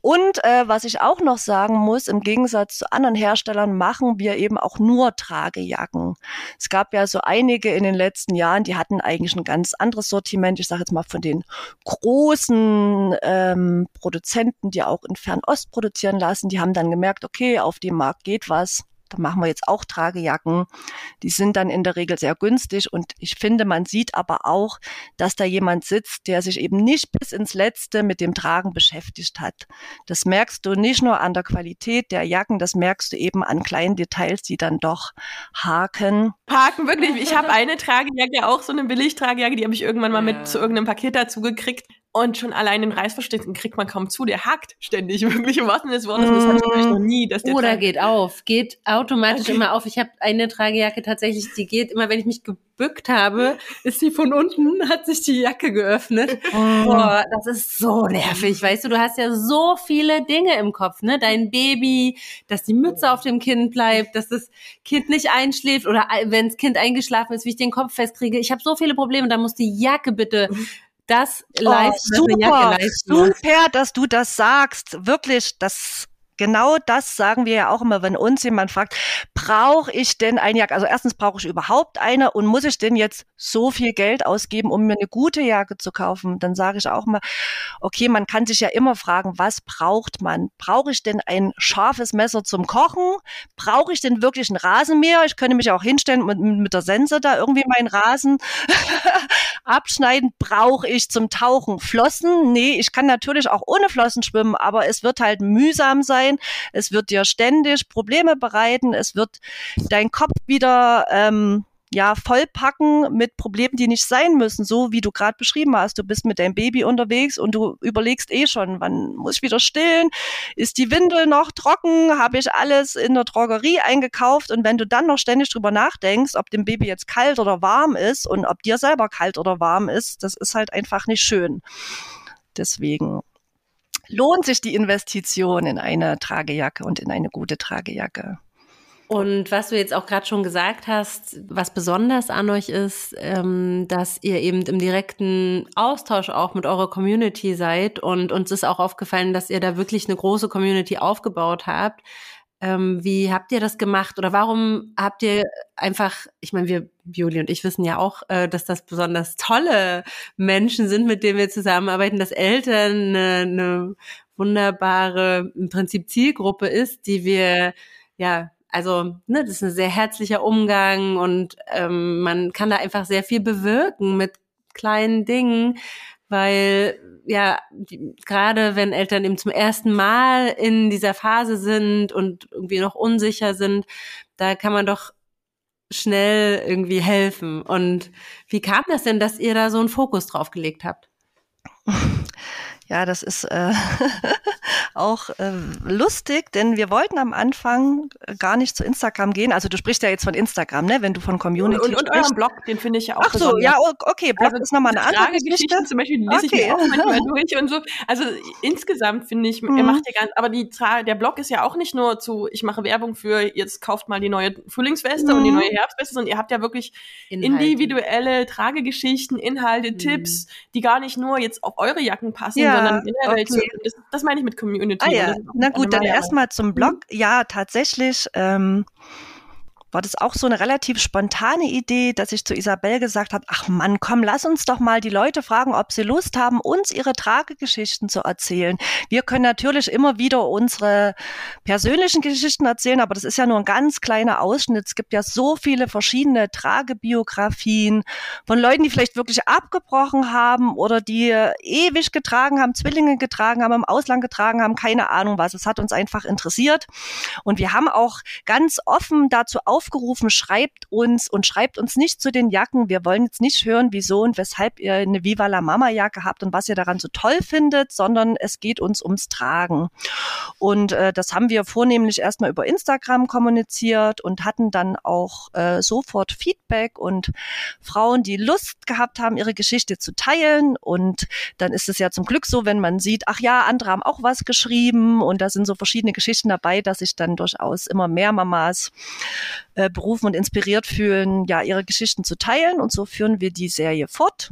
Und äh, was ich auch noch sagen muss, im Gegensatz zu anderen Herstellern machen wir eben auch nur Tragejacken. Es gab ja so einige in den letzten Jahren, die hatten eigentlich ein ganz anderes Sortiment. Ich sage jetzt mal von den großen ähm, Produzenten, die auch in Fernost produzieren lassen, die haben dann gemerkt, okay, auf dem Markt geht was da machen wir jetzt auch Tragejacken. Die sind dann in der Regel sehr günstig und ich finde, man sieht aber auch, dass da jemand sitzt, der sich eben nicht bis ins Letzte mit dem Tragen beschäftigt hat. Das merkst du nicht nur an der Qualität der Jacken, das merkst du eben an kleinen Details, die dann doch haken. Haken, wirklich. Ich habe eine Tragejacke, auch so eine Billig-Tragejacke, die habe ich irgendwann mal mit zu irgendeinem Paket dazu gekriegt. Und schon allein den Reißverschluss kriegt man kaum zu. Der hakt ständig, wirklich im wahrsten des Wortes. Das hatte ich noch nie. Dass der Oder geht auf. Geht automatisch okay. immer auf. Ich habe eine Tragejacke tatsächlich, die geht immer, wenn ich mich gebückt habe, ist sie von unten, hat sich die Jacke geöffnet. Oh. Boah, das ist so nervig. Weißt du, du hast ja so viele Dinge im Kopf, ne? Dein Baby, dass die Mütze auf dem Kind bleibt, dass das Kind nicht einschläft oder wenn das Kind eingeschlafen ist, wie ich den Kopf festkriege. Ich habe so viele Probleme, da muss die Jacke bitte das leisten, oh, super, super, dass du das sagst. Wirklich, das genau das sagen wir ja auch immer, wenn uns jemand fragt, brauche ich denn eine Jacke? Also erstens brauche ich überhaupt eine und muss ich denn jetzt so viel Geld ausgeben, um mir eine gute Jacke zu kaufen? Dann sage ich auch mal, okay, man kann sich ja immer fragen, was braucht man? Brauche ich denn ein scharfes Messer zum Kochen? Brauche ich denn wirklich ein Rasenmäher? Ich könnte mich auch hinstellen und mit der Sense da irgendwie meinen Rasen abschneiden. Brauche ich zum Tauchen Flossen? Nee, ich kann natürlich auch ohne Flossen schwimmen, aber es wird halt mühsam sein sein. Es wird dir ständig Probleme bereiten. Es wird dein Kopf wieder ähm, ja, vollpacken mit Problemen, die nicht sein müssen, so wie du gerade beschrieben hast. Du bist mit deinem Baby unterwegs und du überlegst eh schon, wann muss ich wieder stillen? Ist die Windel noch trocken? Habe ich alles in der Drogerie eingekauft? Und wenn du dann noch ständig drüber nachdenkst, ob dem Baby jetzt kalt oder warm ist und ob dir selber kalt oder warm ist, das ist halt einfach nicht schön. Deswegen lohnt sich die Investition in eine Tragejacke und in eine gute Tragejacke. Und was du jetzt auch gerade schon gesagt hast, was besonders an euch ist, ähm, dass ihr eben im direkten Austausch auch mit eurer Community seid. Und uns ist auch aufgefallen, dass ihr da wirklich eine große Community aufgebaut habt. Ähm, wie habt ihr das gemacht oder warum habt ihr einfach, ich meine, wir, Juli und ich wissen ja auch, äh, dass das besonders tolle Menschen sind, mit denen wir zusammenarbeiten, dass Eltern eine, eine wunderbare, im Prinzip Zielgruppe ist, die wir, ja, also, ne, das ist ein sehr herzlicher Umgang und ähm, man kann da einfach sehr viel bewirken mit kleinen Dingen, weil ja, gerade wenn Eltern eben zum ersten Mal in dieser Phase sind und irgendwie noch unsicher sind, da kann man doch schnell irgendwie helfen. Und wie kam das denn, dass ihr da so einen Fokus drauf gelegt habt? Ja, das ist äh, auch äh, lustig, denn wir wollten am Anfang gar nicht zu Instagram gehen. Also du sprichst ja jetzt von Instagram, ne? Wenn du von Community und, und, und euren Blog, den finde ich ja auch Ach so, ja, okay, Blog also, ist nochmal eine andere Geschichte. Zum Beispiel die lese okay. ich mir auch manchmal durch und so. Also insgesamt finde ich, mhm. er macht ja ganz, aber die der Blog ist ja auch nicht nur zu, ich mache Werbung für, jetzt kauft mal die neue Frühlingsweste mhm. und die neue Herbstweste, sondern ihr habt ja wirklich Inhalte. individuelle Tragegeschichten, Inhalte, mhm. Tipps, die gar nicht nur jetzt auf eure Jacken passen, ja sondern generell okay. das, das meine ich mit Community. Ah, ja. Na gut, dann erstmal zum Blog. Mhm. Ja, tatsächlich. Ähm, war das auch so eine relativ spontane Idee, dass ich zu Isabel gesagt habe, ach Mann, komm, lass uns doch mal die Leute fragen, ob sie Lust haben, uns ihre Tragegeschichten zu erzählen. Wir können natürlich immer wieder unsere persönlichen Geschichten erzählen, aber das ist ja nur ein ganz kleiner Ausschnitt. Es gibt ja so viele verschiedene Tragebiografien von Leuten, die vielleicht wirklich abgebrochen haben oder die ewig getragen haben, Zwillinge getragen haben, im Ausland getragen haben, keine Ahnung was. Es hat uns einfach interessiert. Und wir haben auch ganz offen dazu auf aufgerufen, schreibt uns und schreibt uns nicht zu den Jacken. Wir wollen jetzt nicht hören, wieso und weshalb ihr eine Viva la Mama Jacke habt und was ihr daran so toll findet, sondern es geht uns ums Tragen. Und äh, das haben wir vornehmlich erstmal über Instagram kommuniziert und hatten dann auch äh, sofort Feedback und Frauen, die Lust gehabt haben, ihre Geschichte zu teilen. Und dann ist es ja zum Glück so, wenn man sieht, ach ja, andere haben auch was geschrieben und da sind so verschiedene Geschichten dabei, dass sich dann durchaus immer mehr Mamas äh, berufen und inspiriert fühlen, ja, ihre Geschichten zu teilen. Und so führen wir die Serie fort.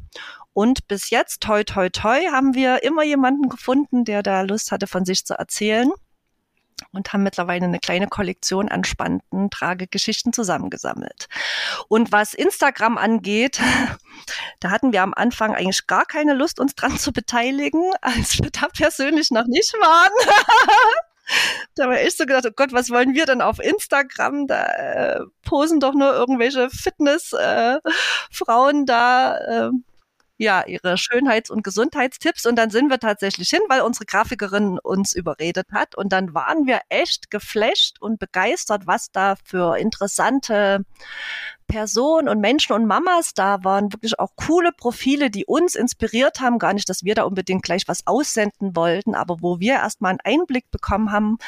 Und bis jetzt, toi, toi, toi, haben wir immer jemanden gefunden, der da Lust hatte, von sich zu erzählen und haben mittlerweile eine kleine Kollektion an spannenden Tragegeschichten zusammengesammelt. Und was Instagram angeht, da hatten wir am Anfang eigentlich gar keine Lust, uns dran zu beteiligen, als wir da persönlich noch nicht waren. da habe ich so gedacht, oh Gott, was wollen wir denn auf Instagram? Da äh, posen doch nur irgendwelche Fitness-Frauen äh, da. Äh, ja, ihre Schönheits- und Gesundheitstipps. Und dann sind wir tatsächlich hin, weil unsere Grafikerin uns überredet hat. Und dann waren wir echt geflasht und begeistert, was da für interessante Personen und Menschen und Mamas da waren, wirklich auch coole Profile, die uns inspiriert haben. Gar nicht, dass wir da unbedingt gleich was aussenden wollten, aber wo wir erstmal einen Einblick bekommen haben,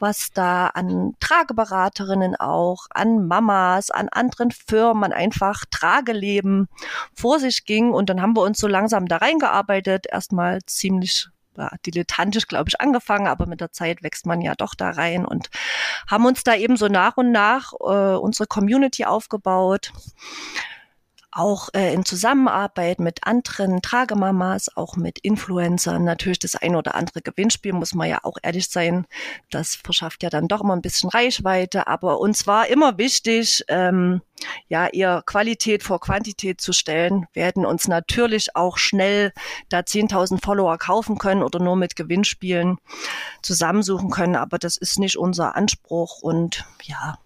was da an Trageberaterinnen auch, an Mamas, an anderen Firmen, einfach Trageleben vor sich ging. Und dann haben wir uns so langsam da reingearbeitet, erstmal ziemlich ja, dilettantisch, glaube ich, angefangen, aber mit der Zeit wächst man ja doch da rein und haben uns da eben so nach und nach äh, unsere Community aufgebaut auch äh, in Zusammenarbeit mit anderen Tragemamas, auch mit Influencern, natürlich das ein oder andere Gewinnspiel, muss man ja auch ehrlich sein. Das verschafft ja dann doch immer ein bisschen Reichweite. Aber uns war immer wichtig, ähm, ja, eher Qualität vor Quantität zu stellen. Hätten uns natürlich auch schnell da 10.000 Follower kaufen können oder nur mit Gewinnspielen zusammensuchen können. Aber das ist nicht unser Anspruch und ja,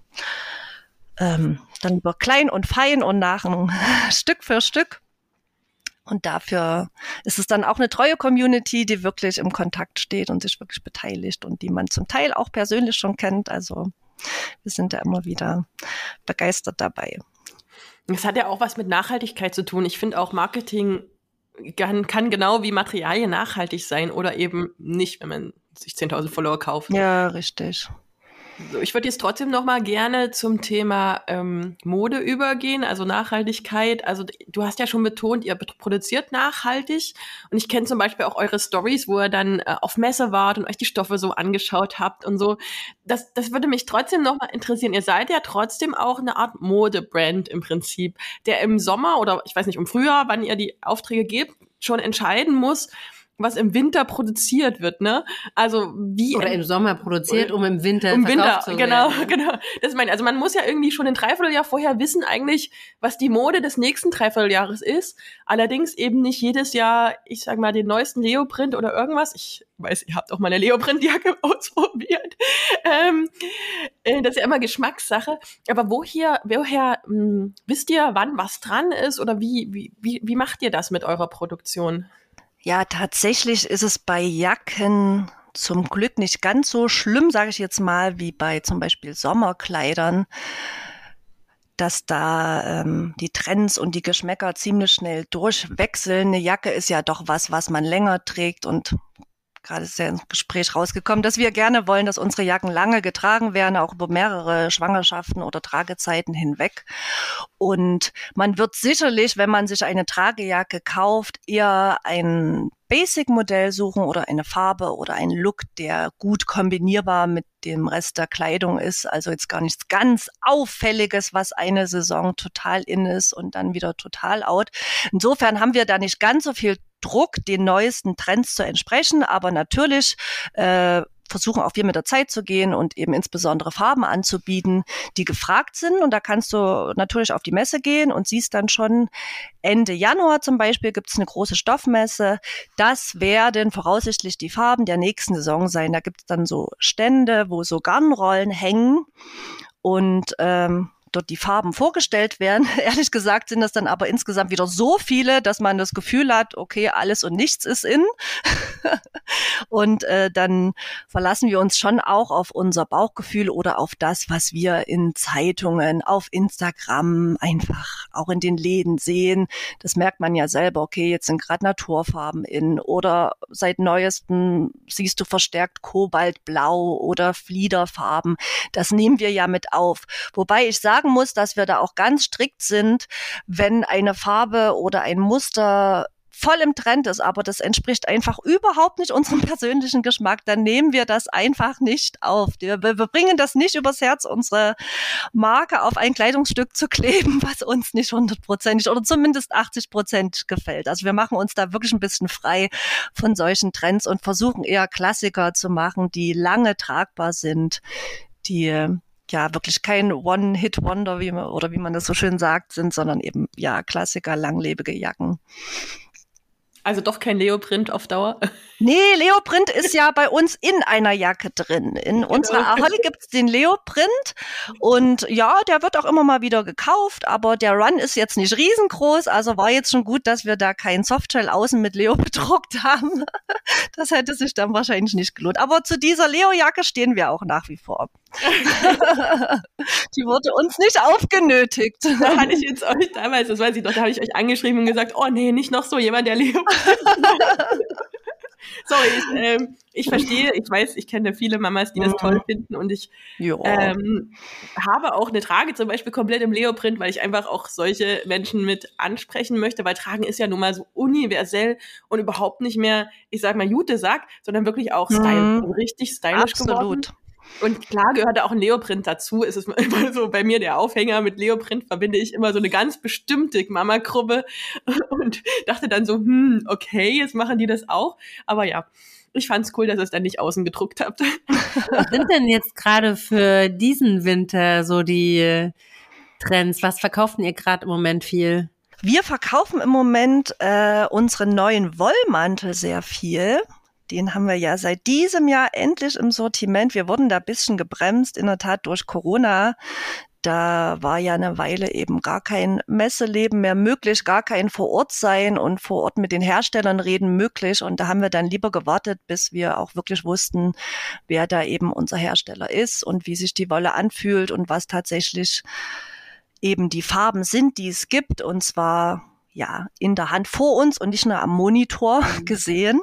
ähm, dann über klein und fein und nach Stück für Stück. Und dafür ist es dann auch eine treue Community, die wirklich im Kontakt steht und sich wirklich beteiligt und die man zum Teil auch persönlich schon kennt. Also wir sind da immer wieder begeistert dabei. Es hat ja auch was mit Nachhaltigkeit zu tun. Ich finde auch Marketing kann, kann genau wie Materialien nachhaltig sein oder eben nicht, wenn man sich 10.000 Follower kauft. Ja, richtig. Ich würde jetzt trotzdem noch mal gerne zum Thema ähm, Mode übergehen, also Nachhaltigkeit. Also du hast ja schon betont, ihr produziert nachhaltig und ich kenne zum Beispiel auch eure Stories, wo ihr dann äh, auf Messe wart und euch die Stoffe so angeschaut habt und so. Das, das würde mich trotzdem noch mal interessieren. Ihr seid ja trotzdem auch eine Art Modebrand im Prinzip, der im Sommer oder ich weiß nicht, im Frühjahr, wann ihr die Aufträge gebt, schon entscheiden muss, was im Winter produziert wird, ne? Also wie oder im Sommer produziert, um im Winter im Winter, zu genau, werden. genau. Das meine, also man muss ja irgendwie schon ein Dreivierteljahr vorher wissen eigentlich, was die Mode des nächsten Dreivierteljahres ist. Allerdings eben nicht jedes Jahr, ich sag mal, den neuesten Leoprint oder irgendwas. Ich weiß, ihr habt auch mal eine Leoprint-Jacke ausprobiert. Ähm, äh, das ist ja immer Geschmackssache. Aber woher, woher mh, hm, wisst ihr, wann was dran ist oder wie, wie, wie, wie macht ihr das mit eurer Produktion? Ja, tatsächlich ist es bei Jacken zum Glück nicht ganz so schlimm, sage ich jetzt mal, wie bei zum Beispiel Sommerkleidern, dass da ähm, die Trends und die Geschmäcker ziemlich schnell durchwechseln. Eine Jacke ist ja doch was, was man länger trägt und gerade ist ja im Gespräch rausgekommen, dass wir gerne wollen, dass unsere Jacken lange getragen werden, auch über mehrere Schwangerschaften oder Tragezeiten hinweg. Und man wird sicherlich, wenn man sich eine Tragejacke kauft, eher ein Basic-Modell suchen oder eine Farbe oder einen Look, der gut kombinierbar mit dem Rest der Kleidung ist. Also jetzt gar nichts ganz Auffälliges, was eine Saison total in ist und dann wieder total out. Insofern haben wir da nicht ganz so viel Druck, den neuesten Trends zu entsprechen, aber natürlich äh, versuchen auch wir mit der Zeit zu gehen und eben insbesondere Farben anzubieten, die gefragt sind. Und da kannst du natürlich auf die Messe gehen und siehst dann schon Ende Januar zum Beispiel gibt es eine große Stoffmesse. Das werden voraussichtlich die Farben der nächsten Saison sein. Da gibt es dann so Stände, wo so Garnrollen hängen. Und ähm, dort die Farben vorgestellt werden. Ehrlich gesagt sind das dann aber insgesamt wieder so viele, dass man das Gefühl hat, okay, alles und nichts ist in. und äh, dann verlassen wir uns schon auch auf unser Bauchgefühl oder auf das, was wir in Zeitungen, auf Instagram, einfach auch in den Läden sehen. Das merkt man ja selber, okay, jetzt sind gerade Naturfarben in oder seit neuestem siehst du verstärkt Kobaltblau oder Fliederfarben. Das nehmen wir ja mit auf. Wobei ich sage, sagen muss, dass wir da auch ganz strikt sind, wenn eine Farbe oder ein Muster voll im Trend ist, aber das entspricht einfach überhaupt nicht unserem persönlichen Geschmack, dann nehmen wir das einfach nicht auf. Wir, wir bringen das nicht übers Herz, unsere Marke auf ein Kleidungsstück zu kleben, was uns nicht hundertprozentig oder zumindest 80 Prozent gefällt. Also wir machen uns da wirklich ein bisschen frei von solchen Trends und versuchen eher Klassiker zu machen, die lange tragbar sind, die ja wirklich kein One-Hit-Wonder, wie man, oder wie man das so schön sagt, sind, sondern eben ja Klassiker, langlebige Jacken. Also doch kein Leoprint auf Dauer? Nee, Leoprint ist ja bei uns in einer Jacke drin. In genau. unserer Ahoi gibt's den Leoprint und ja, der wird auch immer mal wieder gekauft, aber der Run ist jetzt nicht riesengroß, also war jetzt schon gut, dass wir da keinen Softshell außen mit Leo bedruckt haben. Das hätte sich dann wahrscheinlich nicht gelohnt. Aber zu dieser Leo-Jacke stehen wir auch nach wie vor. Die wurde uns nicht aufgenötigt. Da hatte ich jetzt euch damals, das weiß ich doch, da habe ich euch angeschrieben und gesagt, oh nee, nicht noch so jemand, der Leo Sorry, ich, ähm, ich verstehe, ich weiß, ich kenne viele Mamas, die das toll mhm. finden und ich ähm, habe auch eine Trage zum Beispiel komplett im Leoprint, weil ich einfach auch solche Menschen mit ansprechen möchte, weil Tragen ist ja nun mal so universell und überhaupt nicht mehr, ich sag mal, Jute sagt, sondern wirklich auch Style, mhm. richtig stylisch Absolut. geworden. Und klar gehört da auch ein Leoprint dazu. Es ist immer so bei mir der Aufhänger mit Leoprint verbinde ich immer so eine ganz bestimmte Mama-Gruppe und dachte dann so, hm, okay, jetzt machen die das auch. Aber ja, ich fand's cool, dass ihr es dann nicht außen gedruckt habt. Was sind denn jetzt gerade für diesen Winter so die Trends? Was verkauft ihr gerade im Moment viel? Wir verkaufen im Moment äh, unseren neuen Wollmantel sehr viel. Den haben wir ja seit diesem Jahr endlich im Sortiment. Wir wurden da ein bisschen gebremst, in der Tat durch Corona. Da war ja eine Weile eben gar kein Messeleben mehr möglich, gar kein vor Ort sein und vor Ort mit den Herstellern reden möglich. Und da haben wir dann lieber gewartet, bis wir auch wirklich wussten, wer da eben unser Hersteller ist und wie sich die Wolle anfühlt und was tatsächlich eben die Farben sind, die es gibt. Und zwar ja in der Hand vor uns und nicht nur am Monitor mhm. gesehen.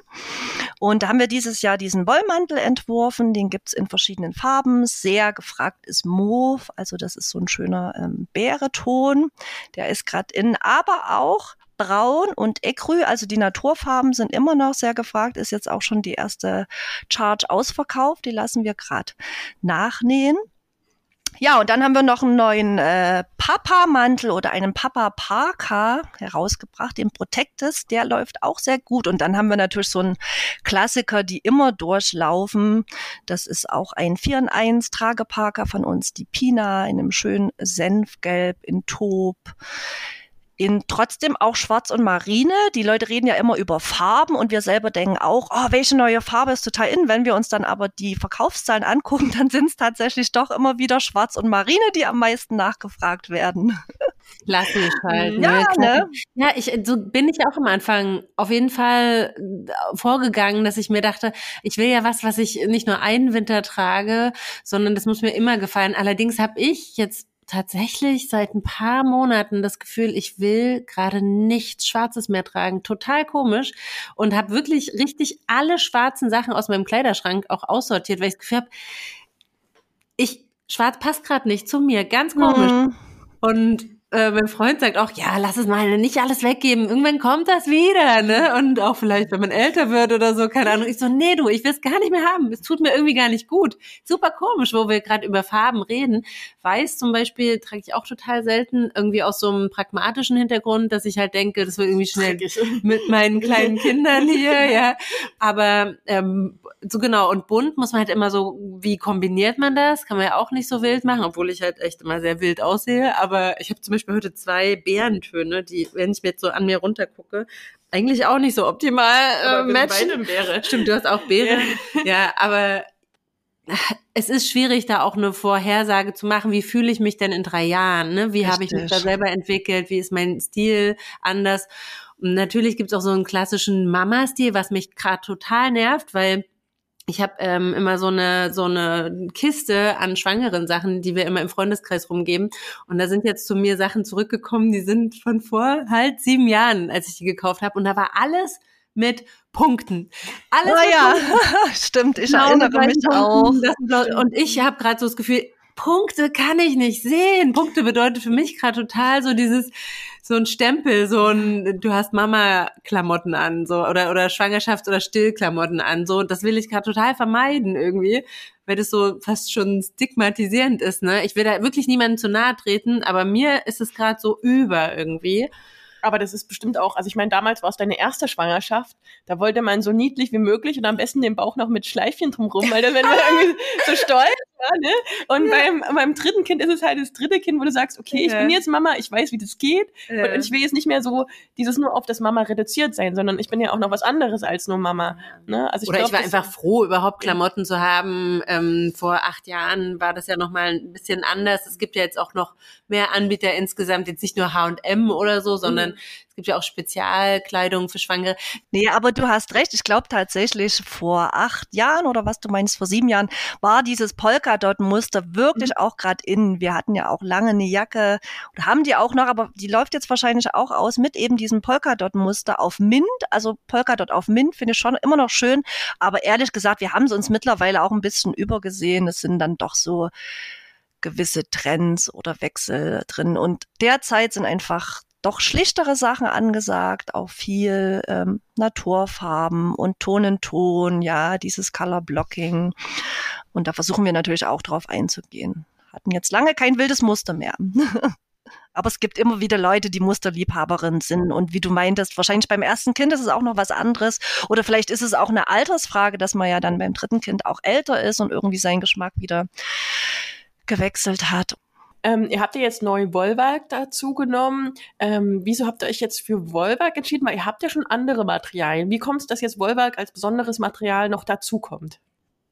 Und da haben wir dieses Jahr diesen Wollmantel entworfen. Den gibt's in verschiedenen Farben. Sehr gefragt ist Mauve, also das ist so ein schöner ähm, Bäreton. Der ist gerade in, aber auch Braun und Ecru, also die Naturfarben sind immer noch sehr gefragt, ist jetzt auch schon die erste Charge ausverkauft, die lassen wir gerade nachnähen. Ja, und dann haben wir noch einen neuen äh, Papa-Mantel oder einen Papa-Parka herausgebracht, den Protectus. Der läuft auch sehr gut. Und dann haben wir natürlich so einen Klassiker, die immer durchlaufen. Das ist auch ein 4 in 1 Trageparker von uns, die Pina in einem schönen Senfgelb in Taub in trotzdem auch Schwarz und Marine. Die Leute reden ja immer über Farben und wir selber denken auch, oh, welche neue Farbe ist total in. Wenn wir uns dann aber die Verkaufszahlen angucken, dann sind es tatsächlich doch immer wieder Schwarz und Marine, die am meisten nachgefragt werden. Lass mich halt. Ja, ne? ja, ich, so bin ich auch am Anfang auf jeden Fall vorgegangen, dass ich mir dachte, ich will ja was, was ich nicht nur einen Winter trage, sondern das muss mir immer gefallen. Allerdings habe ich jetzt tatsächlich seit ein paar Monaten das Gefühl, ich will gerade nichts Schwarzes mehr tragen. Total komisch. Und habe wirklich richtig alle schwarzen Sachen aus meinem Kleiderschrank auch aussortiert, weil ich das Gefühl habe, ich, schwarz passt gerade nicht zu mir. Ganz komisch. Mhm. Und äh, mein Freund sagt auch, ja, lass es mal nicht alles weggeben. Irgendwann kommt das wieder, ne? Und auch vielleicht, wenn man älter wird oder so, keine Ahnung. Ich so, nee, du, ich will es gar nicht mehr haben. Es tut mir irgendwie gar nicht gut. Super komisch, wo wir gerade über Farben reden. Weiß zum Beispiel trage ich auch total selten, irgendwie aus so einem pragmatischen Hintergrund, dass ich halt denke, das wird irgendwie schnell mit meinen kleinen Kindern hier, ja. Aber ähm, so genau, und bunt muss man halt immer so, wie kombiniert man das? Kann man ja auch nicht so wild machen, obwohl ich halt echt immer sehr wild aussehe. Aber ich habe zum Beispiel Beispiel heute zwei Bärentöne, die, wenn ich mir jetzt so an mir runtergucke, eigentlich auch nicht so optimal äh, matchen. Beere. Stimmt, du hast auch Beere. ja, ja aber es ist schwierig, da auch eine Vorhersage zu machen, wie fühle ich mich denn in drei Jahren, ne? Wie habe ich mich da selber entwickelt, wie ist mein Stil anders? Und natürlich gibt es auch so einen klassischen Mama-Stil, was mich gerade total nervt, weil ich habe ähm, immer so eine so eine Kiste an schwangeren Sachen, die wir immer im Freundeskreis rumgeben. Und da sind jetzt zu mir Sachen zurückgekommen, die sind von vor halt sieben Jahren, als ich die gekauft habe. Und da war alles mit Punkten. Alles oh, ja, Punkten. stimmt. Ich genau, erinnere mich auch. und ich habe gerade so das Gefühl, Punkte kann ich nicht sehen. Punkte bedeutet für mich gerade total so dieses so ein Stempel, so ein, du hast Mama-Klamotten an, so, oder, oder Schwangerschafts- oder Stillklamotten an, so, das will ich gerade total vermeiden irgendwie, weil das so fast schon stigmatisierend ist, ne? Ich will da wirklich niemandem zu nahe treten, aber mir ist es gerade so über irgendwie. Aber das ist bestimmt auch, also ich meine, damals war es deine erste Schwangerschaft, da wollte man so niedlich wie möglich und am besten den Bauch noch mit Schleifchen drumrum, weil dann wenn man irgendwie so stolz war, ne? Und ja. beim, beim dritten Kind ist es halt das dritte Kind, wo du sagst, okay, ich bin jetzt Mama, ich weiß, wie das geht ja. und ich will jetzt nicht mehr so dieses nur auf das Mama reduziert sein, sondern ich bin ja auch noch was anderes als nur Mama. Ne? Also ich Oder glaub, ich war einfach froh, überhaupt Klamotten zu haben. Ähm, vor acht Jahren war das ja noch mal ein bisschen anders. Es gibt ja jetzt auch noch mehr Anbieter insgesamt, jetzt nicht nur H&M oder so, sondern mhm. Es gibt ja auch Spezialkleidung für Schwangere. Nee, aber du hast recht. Ich glaube tatsächlich vor acht Jahren oder was du meinst, vor sieben Jahren war dieses Polkadot-Muster wirklich mhm. auch gerade in. Wir hatten ja auch lange eine Jacke und haben die auch noch, aber die läuft jetzt wahrscheinlich auch aus mit eben diesem Polkadot-Muster auf Mint. Also Polkadot auf Mint finde ich schon immer noch schön. Aber ehrlich gesagt, wir haben es uns mittlerweile auch ein bisschen übergesehen. Es sind dann doch so gewisse Trends oder Wechsel drin. Und derzeit sind einfach doch schlichtere Sachen angesagt, auch viel ähm, Naturfarben und Ton in Ton, ja, dieses Color Blocking. Und da versuchen wir natürlich auch drauf einzugehen. Hatten jetzt lange kein wildes Muster mehr. Aber es gibt immer wieder Leute, die Musterliebhaberin sind. Und wie du meintest, wahrscheinlich beim ersten Kind ist es auch noch was anderes. Oder vielleicht ist es auch eine Altersfrage, dass man ja dann beim dritten Kind auch älter ist und irgendwie seinen Geschmack wieder gewechselt hat. Ähm, ihr habt ja jetzt neu Wollwerk dazu genommen. Ähm, wieso habt ihr euch jetzt für Wollwerk entschieden? Weil ihr habt ja schon andere Materialien. Wie kommt es, dass jetzt Wollwerk als besonderes Material noch dazu kommt?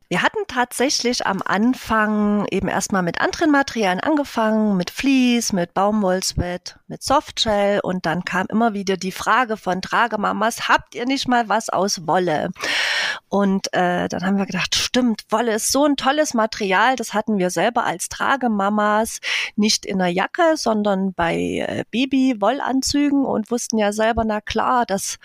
Wir hatten tatsächlich am Anfang eben erstmal mit anderen Materialien angefangen, mit Vlies, mit Baumwollsweat, mit Softshell und dann kam immer wieder die Frage von Tragemamas, habt ihr nicht mal was aus Wolle? Und äh, dann haben wir gedacht, stimmt, Wolle ist so ein tolles Material, das hatten wir selber als Tragemamas nicht in der Jacke, sondern bei äh, Baby-Wollanzügen und wussten ja selber, na klar, dass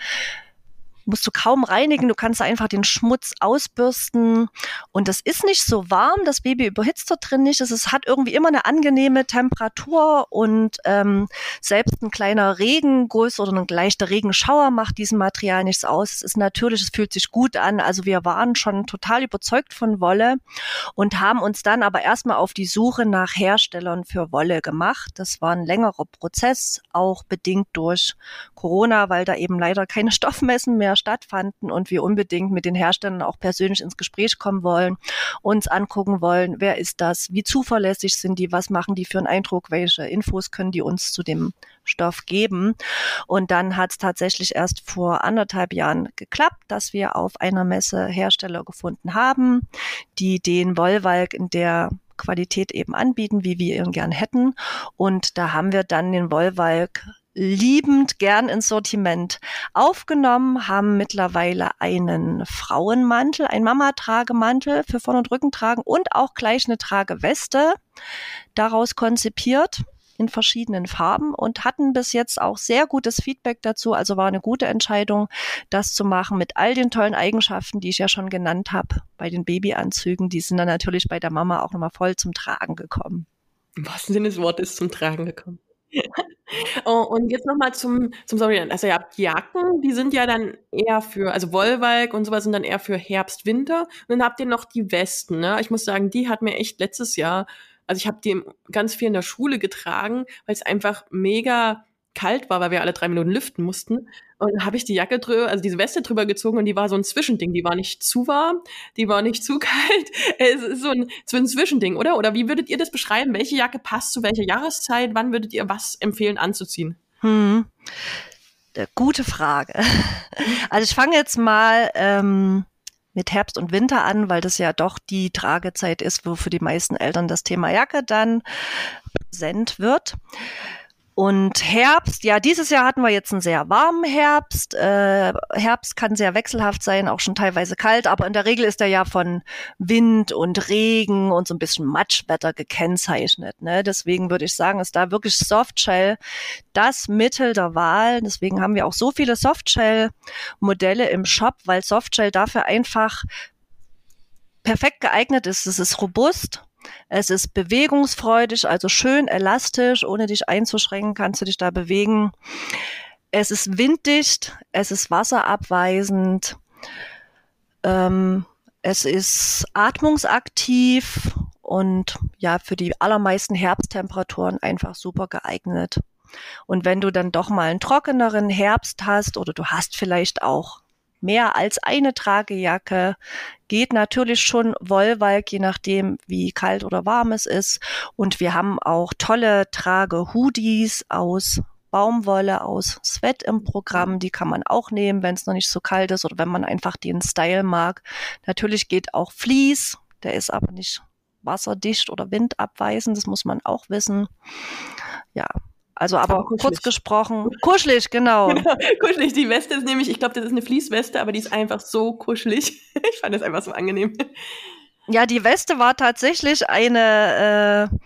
musst du kaum reinigen, du kannst einfach den Schmutz ausbürsten und das ist nicht so warm, das Baby überhitzt dort drin nicht, es ist, hat irgendwie immer eine angenehme Temperatur und ähm, selbst ein kleiner Regenguss oder ein leichter Regenschauer macht diesem Material nichts aus. Es ist natürlich, es fühlt sich gut an, also wir waren schon total überzeugt von Wolle und haben uns dann aber erstmal auf die Suche nach Herstellern für Wolle gemacht. Das war ein längerer Prozess, auch bedingt durch Corona, weil da eben leider keine Stoffmessen mehr stattfanden und wir unbedingt mit den Herstellern auch persönlich ins Gespräch kommen wollen, uns angucken wollen, wer ist das, wie zuverlässig sind die, was machen die für einen Eindruck, welche Infos können die uns zu dem Stoff geben. Und dann hat es tatsächlich erst vor anderthalb Jahren geklappt, dass wir auf einer Messe Hersteller gefunden haben, die den Wollwalk in der Qualität eben anbieten, wie wir ihn gern hätten. Und da haben wir dann den Wollwalk liebend gern ins Sortiment aufgenommen, haben mittlerweile einen Frauenmantel, einen Mama-Tragemantel für Vorn- und Rückentragen und auch gleich eine Trageweste daraus konzipiert in verschiedenen Farben und hatten bis jetzt auch sehr gutes Feedback dazu. Also war eine gute Entscheidung, das zu machen mit all den tollen Eigenschaften, die ich ja schon genannt habe bei den Babyanzügen. Die sind dann natürlich bei der Mama auch nochmal voll zum Tragen gekommen. Im wahrsten Sinne des Wortes zum Tragen gekommen. Oh, und jetzt nochmal zum, zum Sorry, also ihr habt Jacken, die sind ja dann eher für, also Wollwalk und sowas sind dann eher für Herbst, Winter. Und dann habt ihr noch die Westen, ne? Ich muss sagen, die hat mir echt letztes Jahr also ich habe die ganz viel in der Schule getragen, weil es einfach mega kalt war, weil wir alle drei Minuten lüften mussten. Und habe ich die Jacke drüber, also diese Weste drüber gezogen und die war so ein Zwischending. Die war nicht zu warm, die war nicht zu kalt. Es ist so ein, so ein Zwischending, oder? Oder wie würdet ihr das beschreiben? Welche Jacke passt zu welcher Jahreszeit? Wann würdet ihr was empfehlen anzuziehen? Hm. Äh, gute Frage. Also ich fange jetzt mal ähm, mit Herbst und Winter an, weil das ja doch die Tragezeit ist, wo für die meisten Eltern das Thema Jacke dann präsent wird. Und Herbst, ja, dieses Jahr hatten wir jetzt einen sehr warmen Herbst. Äh, Herbst kann sehr wechselhaft sein, auch schon teilweise kalt, aber in der Regel ist er ja von Wind und Regen und so ein bisschen Matschwetter gekennzeichnet. Ne? Deswegen würde ich sagen, ist da wirklich Softshell das Mittel der Wahl. Deswegen haben wir auch so viele Softshell-Modelle im Shop, weil Softshell dafür einfach perfekt geeignet ist. Es ist robust, es ist bewegungsfreudig, also schön elastisch, ohne dich einzuschränken, kannst du dich da bewegen. Es ist winddicht, es ist wasserabweisend, ähm, es ist atmungsaktiv und ja, für die allermeisten Herbsttemperaturen einfach super geeignet. Und wenn du dann doch mal einen trockeneren Herbst hast oder du hast vielleicht auch mehr als eine Tragejacke. Geht natürlich schon Wollwalk, je nachdem, wie kalt oder warm es ist. Und wir haben auch tolle Trage-Hoodies aus Baumwolle, aus Sweat im Programm. Die kann man auch nehmen, wenn es noch nicht so kalt ist oder wenn man einfach den Style mag. Natürlich geht auch Vlies. Der ist aber nicht wasserdicht oder windabweisend. Das muss man auch wissen. Ja, also aber, aber kurz gesprochen, kuschelig, genau. genau. Kuschelig. Die Weste ist nämlich, ich glaube, das ist eine Fließweste, aber die ist einfach so kuschelig. ich fand das einfach so angenehm. Ja, die Weste war tatsächlich eine äh,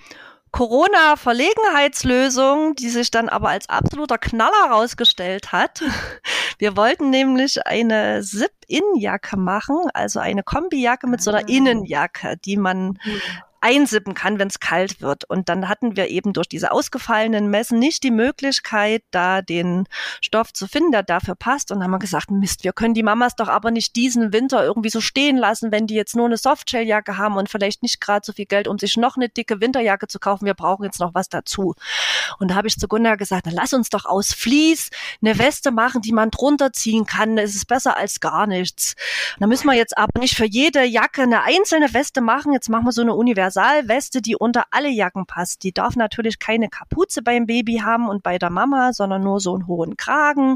Corona-Verlegenheitslösung, die sich dann aber als absoluter Knaller herausgestellt hat. Wir wollten nämlich eine Zip-In-Jacke machen, also eine Kombijacke mit so einer ah. Innenjacke, die man mhm einsippen kann, wenn es kalt wird. Und dann hatten wir eben durch diese ausgefallenen Messen nicht die Möglichkeit, da den Stoff zu finden, der dafür passt. Und dann haben wir gesagt, Mist, wir können die Mamas doch aber nicht diesen Winter irgendwie so stehen lassen, wenn die jetzt nur eine Softshelljacke haben und vielleicht nicht gerade so viel Geld, um sich noch eine dicke Winterjacke zu kaufen. Wir brauchen jetzt noch was dazu. Und da habe ich zu Gunnar gesagt, dann lass uns doch aus Vlies eine Weste machen, die man drunter ziehen kann. Es ist besser als gar nichts. Da müssen wir jetzt aber nicht für jede Jacke eine einzelne Weste machen. Jetzt machen wir so eine Universal Universalweste, die unter alle Jacken passt. Die darf natürlich keine Kapuze beim Baby haben und bei der Mama, sondern nur so einen hohen Kragen.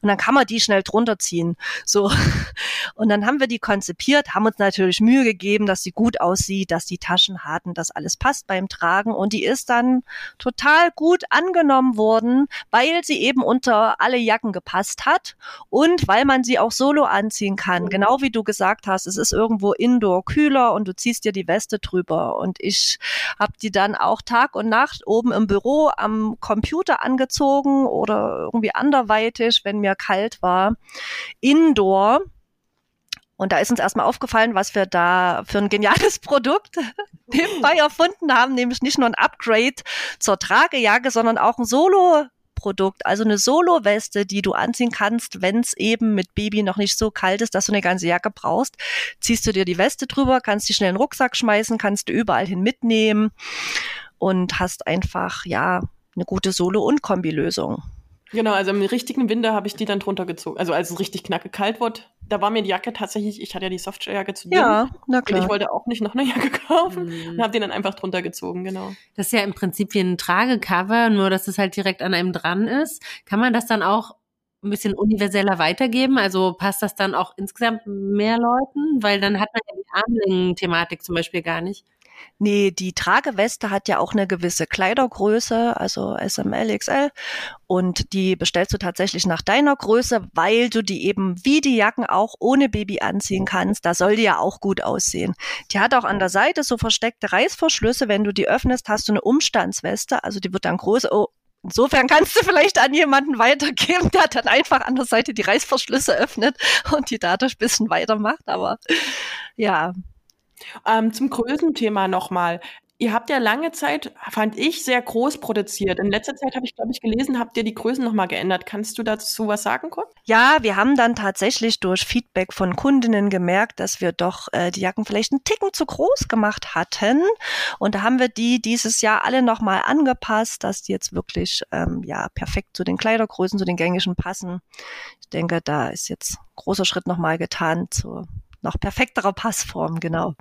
Und dann kann man die schnell drunter ziehen. So. Und dann haben wir die konzipiert, haben uns natürlich Mühe gegeben, dass sie gut aussieht, dass die Taschen hatten, dass alles passt beim Tragen. Und die ist dann total gut angenommen worden, weil sie eben unter alle Jacken gepasst hat und weil man sie auch solo anziehen kann. Genau wie du gesagt hast, es ist irgendwo indoor kühler und du ziehst dir die Weste drüber Und ich habe die dann auch Tag und Nacht oben im Büro am Computer angezogen oder irgendwie anderweitig, wenn mir kalt war, indoor. Und da ist uns erstmal aufgefallen, was wir da für ein geniales Produkt nebenbei erfunden haben, nämlich nicht nur ein Upgrade zur Tragejacke, sondern auch ein Solo Produkt, also eine Solo-Weste, die du anziehen kannst, wenn es eben mit Baby noch nicht so kalt ist, dass du eine ganze Jacke brauchst. Ziehst du dir die Weste drüber, kannst die schnell in den Rucksack schmeißen, kannst du überall hin mitnehmen und hast einfach, ja, eine gute Solo- und Kombilösung. Genau, also im richtigen Winter habe ich die dann drunter gezogen. Also als es richtig knacke kalt wurde, da war mir die Jacke tatsächlich, ich hatte ja die Softshell-Jacke zu dir. Ja, na klar. Und ich wollte auch nicht noch eine Jacke kaufen mm. und habe die dann einfach drunter gezogen, genau. Das ist ja im Prinzip wie ein Tragecover, nur dass es halt direkt an einem dran ist. Kann man das dann auch ein bisschen universeller weitergeben? Also passt das dann auch insgesamt mehr Leuten? Weil dann hat man ja die Armlängen-Thematik zum Beispiel gar nicht. Nee, die Trageweste hat ja auch eine gewisse Kleidergröße, also SML, XL. Und die bestellst du tatsächlich nach deiner Größe, weil du die eben wie die Jacken auch ohne Baby anziehen kannst. Da soll die ja auch gut aussehen. Die hat auch an der Seite so versteckte Reißverschlüsse. Wenn du die öffnest, hast du eine Umstandsweste. Also die wird dann groß. Oh, Insofern kannst du vielleicht an jemanden weitergeben, der dann einfach an der Seite die Reißverschlüsse öffnet und die dadurch bisschen weitermacht. Aber ja, ähm, zum Größenthema nochmal. Ihr habt ja lange Zeit, fand ich, sehr groß produziert. In letzter Zeit habe ich, glaube ich, gelesen, habt ihr die Größen nochmal geändert. Kannst du dazu was sagen, Kurt? Ja, wir haben dann tatsächlich durch Feedback von Kundinnen gemerkt, dass wir doch äh, die Jacken vielleicht einen Ticken zu groß gemacht hatten. Und da haben wir die dieses Jahr alle nochmal angepasst, dass die jetzt wirklich ähm, ja perfekt zu den Kleidergrößen, zu den gängigen passen. Ich denke, da ist jetzt großer Schritt nochmal getan zur noch perfekterer Passform, genau.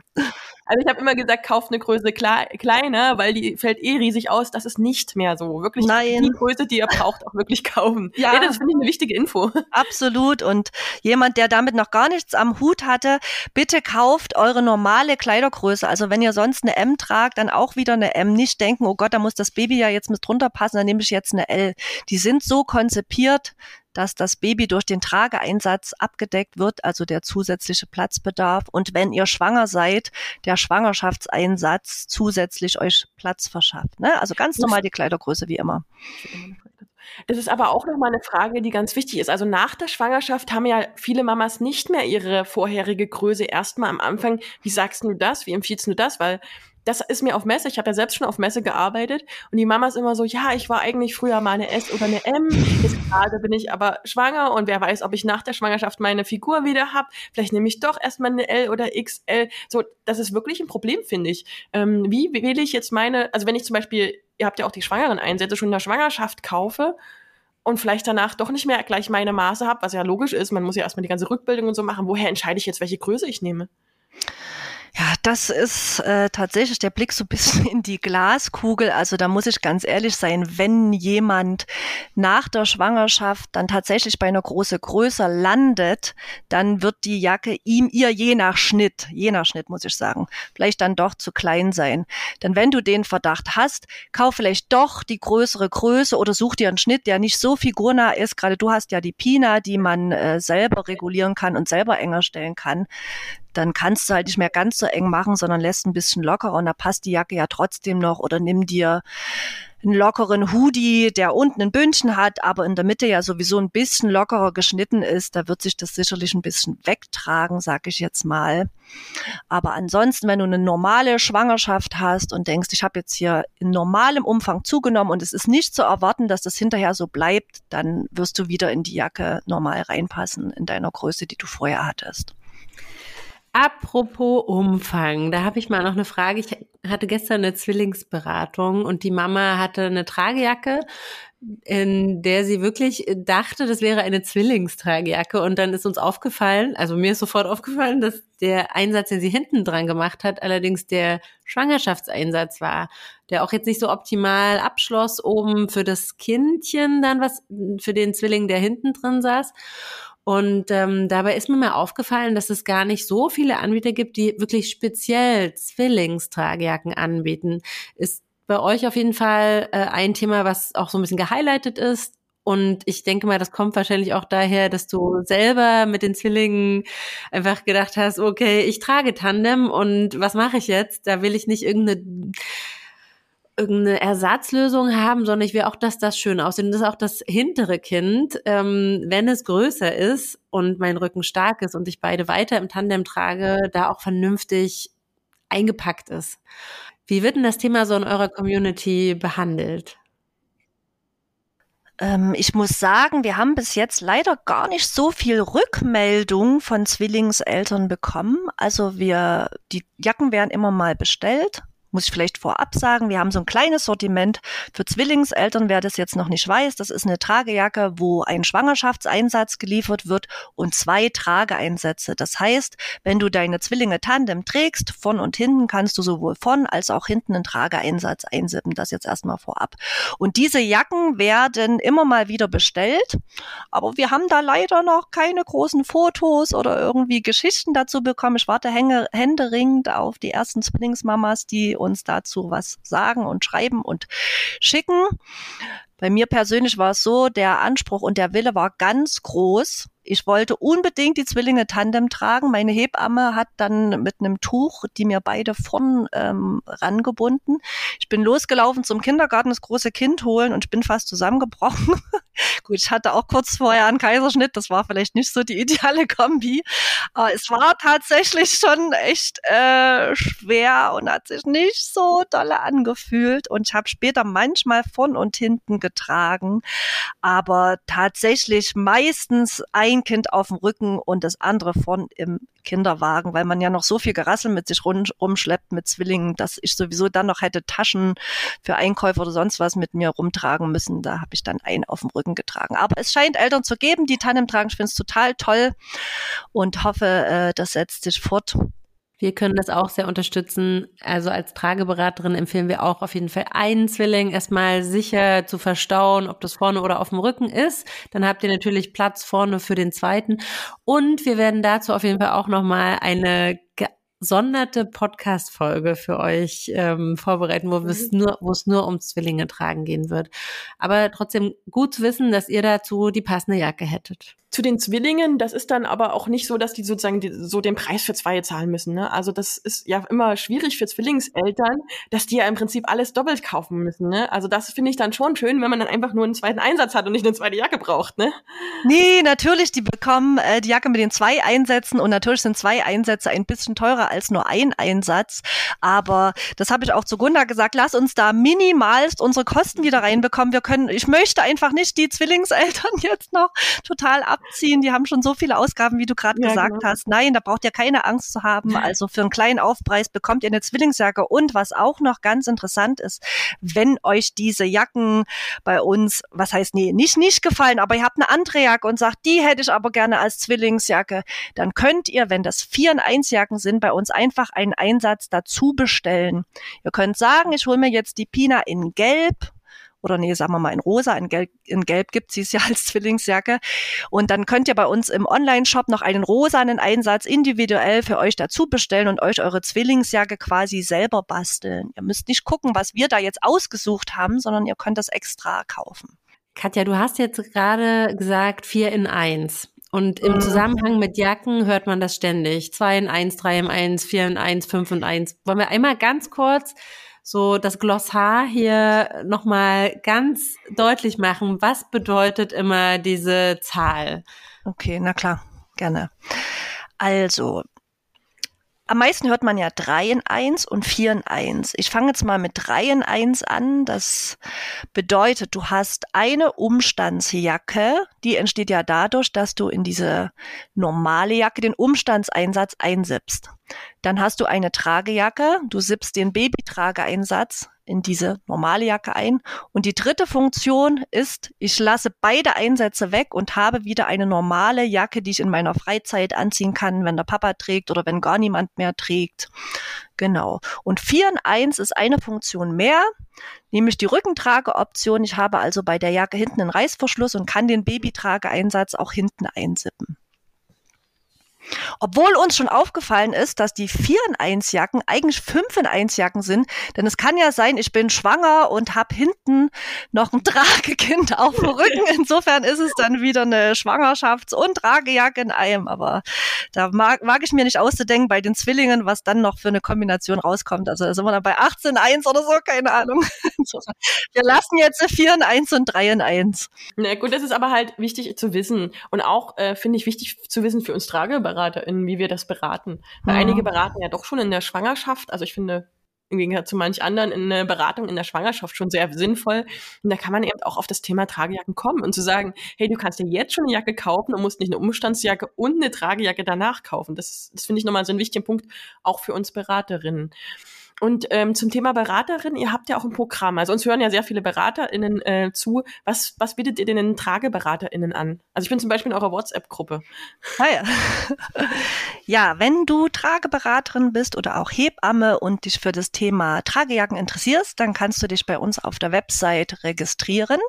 Also ich habe immer gesagt, kauft eine Größe kleiner, weil die fällt eh riesig aus. Das ist nicht mehr so. Wirklich Nein. die Größe, die ihr braucht, auch wirklich kaufen. Ja, ja das finde ich eine wichtige Info. Absolut. Und jemand, der damit noch gar nichts am Hut hatte, bitte kauft eure normale Kleidergröße. Also wenn ihr sonst eine M tragt, dann auch wieder eine M. Nicht denken, oh Gott, da muss das Baby ja jetzt mit drunter passen, dann nehme ich jetzt eine L. Die sind so konzipiert, dass das Baby durch den Trageeinsatz abgedeckt wird, also der zusätzliche Platzbedarf. Und wenn ihr schwanger seid, der Schwangerschaftseinsatz zusätzlich euch Platz verschafft. Ne? Also ganz normal die Kleidergröße wie immer. Das ist aber auch nochmal eine Frage, die ganz wichtig ist. Also nach der Schwangerschaft haben ja viele Mamas nicht mehr ihre vorherige Größe erstmal am Anfang. Wie sagst du das? Wie empfiehlst du das? Weil das ist mir auf Messe, ich habe ja selbst schon auf Messe gearbeitet und die Mama ist immer so, ja, ich war eigentlich früher mal eine S oder eine M, jetzt gerade bin ich aber schwanger und wer weiß, ob ich nach der Schwangerschaft meine Figur wieder habe, vielleicht nehme ich doch erstmal eine L oder XL. So, das ist wirklich ein Problem, finde ich. Ähm, wie wähle ich jetzt meine, also wenn ich zum Beispiel, ihr habt ja auch die schwangeren Einsätze, schon in der Schwangerschaft kaufe und vielleicht danach doch nicht mehr gleich meine Maße habe, was ja logisch ist, man muss ja erstmal die ganze Rückbildung und so machen, woher entscheide ich jetzt, welche Größe ich nehme? Das ist äh, tatsächlich der Blick so ein bisschen in die Glaskugel. Also da muss ich ganz ehrlich sein, wenn jemand nach der Schwangerschaft dann tatsächlich bei einer große Größe landet, dann wird die Jacke ihm, ihr je nach Schnitt, je nach Schnitt muss ich sagen, vielleicht dann doch zu klein sein. Denn wenn du den Verdacht hast, kauf vielleicht doch die größere Größe oder such dir einen Schnitt, der nicht so figurnah ist. Gerade du hast ja die Pina, die man äh, selber regulieren kann und selber enger stellen kann dann kannst du halt nicht mehr ganz so eng machen, sondern lässt ein bisschen lockerer und da passt die Jacke ja trotzdem noch oder nimm dir einen lockeren Hoodie, der unten ein Bündchen hat, aber in der Mitte ja sowieso ein bisschen lockerer geschnitten ist. Da wird sich das sicherlich ein bisschen wegtragen, sag ich jetzt mal. Aber ansonsten, wenn du eine normale Schwangerschaft hast und denkst, ich habe jetzt hier in normalem Umfang zugenommen und es ist nicht zu erwarten, dass das hinterher so bleibt, dann wirst du wieder in die Jacke normal reinpassen in deiner Größe, die du vorher hattest. Apropos Umfang, da habe ich mal noch eine Frage. Ich hatte gestern eine Zwillingsberatung und die Mama hatte eine Tragejacke, in der sie wirklich dachte, das wäre eine Zwillingstragejacke. Und dann ist uns aufgefallen, also mir ist sofort aufgefallen, dass der Einsatz, den sie hinten dran gemacht hat, allerdings der Schwangerschaftseinsatz war, der auch jetzt nicht so optimal abschloss oben für das Kindchen dann was, für den Zwilling, der hinten drin saß. Und ähm, dabei ist mir mal aufgefallen, dass es gar nicht so viele Anbieter gibt, die wirklich speziell Zwillingstragejacken anbieten. Ist bei euch auf jeden Fall äh, ein Thema, was auch so ein bisschen gehighlightet ist Und ich denke mal, das kommt wahrscheinlich auch daher, dass du selber mit den Zwillingen einfach gedacht hast, okay, ich trage Tandem und was mache ich jetzt? Da will ich nicht irgendeine irgendeine Ersatzlösung haben, sondern ich will auch, dass das schön aussieht. Und das ist auch das hintere Kind, ähm, wenn es größer ist und mein Rücken stark ist und ich beide weiter im Tandem trage, da auch vernünftig eingepackt ist. Wie wird denn das Thema so in eurer Community behandelt? Ähm, ich muss sagen, wir haben bis jetzt leider gar nicht so viel Rückmeldung von Zwillingseltern bekommen. Also wir, die Jacken werden immer mal bestellt muss ich vielleicht vorab sagen, wir haben so ein kleines Sortiment für Zwillingseltern, wer das jetzt noch nicht weiß. Das ist eine Tragejacke, wo ein Schwangerschaftseinsatz geliefert wird und zwei Trageeinsätze. Das heißt, wenn du deine Zwillinge Tandem trägst, von und hinten kannst du sowohl von als auch hinten einen Trageeinsatz einsippen. Das jetzt erstmal vorab. Und diese Jacken werden immer mal wieder bestellt, aber wir haben da leider noch keine großen Fotos oder irgendwie Geschichten dazu bekommen. Ich warte händeringend auf die ersten Zwillingsmamas, die uns dazu was sagen und schreiben und schicken. Bei mir persönlich war es so, der Anspruch und der Wille war ganz groß, ich wollte unbedingt die Zwillinge Tandem tragen. Meine Hebamme hat dann mit einem Tuch die mir beide vorn ähm, rangebunden. Ich bin losgelaufen zum Kindergarten, das große Kind holen und ich bin fast zusammengebrochen. Gut, ich hatte auch kurz vorher einen Kaiserschnitt. Das war vielleicht nicht so die ideale Kombi. Aber es war tatsächlich schon echt äh, schwer und hat sich nicht so dolle angefühlt. Und ich habe später manchmal von und hinten getragen. Aber tatsächlich meistens ein ein Kind auf dem Rücken und das andere vorn im Kinderwagen, weil man ja noch so viel Gerassel mit sich rumschleppt mit Zwillingen, dass ich sowieso dann noch hätte Taschen für Einkäufe oder sonst was mit mir rumtragen müssen. Da habe ich dann einen auf dem Rücken getragen. Aber es scheint Eltern zu geben, die Tandem tragen. Ich finde es total toll und hoffe, äh, das setzt sich fort. Wir können das auch sehr unterstützen. Also als Trageberaterin empfehlen wir auch auf jeden Fall einen Zwilling erstmal sicher zu verstauen, ob das vorne oder auf dem Rücken ist. Dann habt ihr natürlich Platz vorne für den zweiten. Und wir werden dazu auf jeden Fall auch nochmal eine gesonderte Podcast-Folge für euch ähm, vorbereiten, wo es mhm. nur, wo es nur ums Zwillinge tragen gehen wird. Aber trotzdem gut zu wissen, dass ihr dazu die passende Jacke hättet zu den Zwillingen, das ist dann aber auch nicht so, dass die sozusagen die, so den Preis für zwei zahlen müssen. Ne? Also das ist ja immer schwierig für Zwillingseltern, dass die ja im Prinzip alles doppelt kaufen müssen. Ne? Also das finde ich dann schon schön, wenn man dann einfach nur einen zweiten Einsatz hat und nicht eine zweite Jacke braucht. Ne? Nee, natürlich, die bekommen äh, die Jacke mit den zwei Einsätzen und natürlich sind zwei Einsätze ein bisschen teurer als nur ein Einsatz. Aber das habe ich auch zu Gunda gesagt, lass uns da minimalst unsere Kosten wieder reinbekommen. Wir können, ich möchte einfach nicht die Zwillingseltern jetzt noch total ab abziehen, die haben schon so viele Ausgaben, wie du gerade ja, gesagt genau. hast. Nein, da braucht ihr keine Angst zu haben. Also für einen kleinen Aufpreis bekommt ihr eine Zwillingsjacke. Und was auch noch ganz interessant ist, wenn euch diese Jacken bei uns, was heißt nee, nicht nicht gefallen, aber ihr habt eine andere Jacke und sagt, die hätte ich aber gerne als Zwillingsjacke, dann könnt ihr, wenn das vier in eins Jacken sind, bei uns einfach einen Einsatz dazu bestellen. Ihr könnt sagen, ich hole mir jetzt die Pina in Gelb oder nee, sagen wir mal in rosa, in gelb, in gelb gibt sie es ja als Zwillingsjacke. Und dann könnt ihr bei uns im Online-Shop noch einen rosanen Einsatz individuell für euch dazu bestellen und euch eure Zwillingsjacke quasi selber basteln. Ihr müsst nicht gucken, was wir da jetzt ausgesucht haben, sondern ihr könnt das extra kaufen. Katja, du hast jetzt gerade gesagt, vier in eins. Und im mhm. Zusammenhang mit Jacken hört man das ständig. Zwei in eins, drei in eins, vier in eins, fünf in eins. Wollen wir einmal ganz kurz so das Glossar hier nochmal ganz deutlich machen. Was bedeutet immer diese Zahl? Okay, na klar, gerne. Also, am meisten hört man ja 3 in 1 und 4 in 1. Ich fange jetzt mal mit 3 in 1 an. Das bedeutet, du hast eine Umstandsjacke, die entsteht ja dadurch, dass du in diese normale Jacke den Umstandseinsatz einsippst. Dann hast du eine Tragejacke, du sippst den Babytrageeinsatz in diese normale Jacke ein. Und die dritte Funktion ist, ich lasse beide Einsätze weg und habe wieder eine normale Jacke, die ich in meiner Freizeit anziehen kann, wenn der Papa trägt oder wenn gar niemand mehr trägt. Genau. Und 4 in 1 ist eine Funktion mehr, nämlich die Rückentrageoption. Ich habe also bei der Jacke hinten einen Reißverschluss und kann den Babytrageeinsatz auch hinten einsippen. Obwohl uns schon aufgefallen ist, dass die 4 in 1 Jacken eigentlich 5 in 1 Jacken sind. Denn es kann ja sein, ich bin schwanger und habe hinten noch ein Tragekind auf dem Rücken. Insofern ist es dann wieder eine Schwangerschafts- und Tragejacke in einem. Aber da mag, mag ich mir nicht auszudenken bei den Zwillingen, was dann noch für eine Kombination rauskommt. Also sind wir dann bei 18 in 1 oder so, keine Ahnung. Wir lassen jetzt 4 in 1 und 3 in 1. Na gut, das ist aber halt wichtig zu wissen. Und auch äh, finde ich wichtig zu wissen für uns TrageberaterInnen, wie wir das beraten. Weil mhm. einige beraten ja doch schon in der Schwangerschaft. Also ich finde, im Gegensatz zu manch anderen in eine Beratung in der Schwangerschaft schon sehr sinnvoll. Und da kann man eben auch auf das Thema Tragejacken kommen und zu sagen, hey, du kannst dir jetzt schon eine Jacke kaufen und musst nicht eine Umstandsjacke und eine Tragejacke danach kaufen. Das, das finde ich nochmal so einen wichtigen Punkt, auch für uns Beraterinnen. Und ähm, zum Thema Beraterin, ihr habt ja auch ein Programm. Also uns hören ja sehr viele BeraterInnen äh, zu. Was, was bietet ihr den TrageberaterInnen an? Also ich bin zum Beispiel in eurer WhatsApp-Gruppe. Ah ja. ja, wenn du Trageberaterin bist oder auch Hebamme und dich für das Thema Tragejacken interessierst, dann kannst du dich bei uns auf der Website registrieren.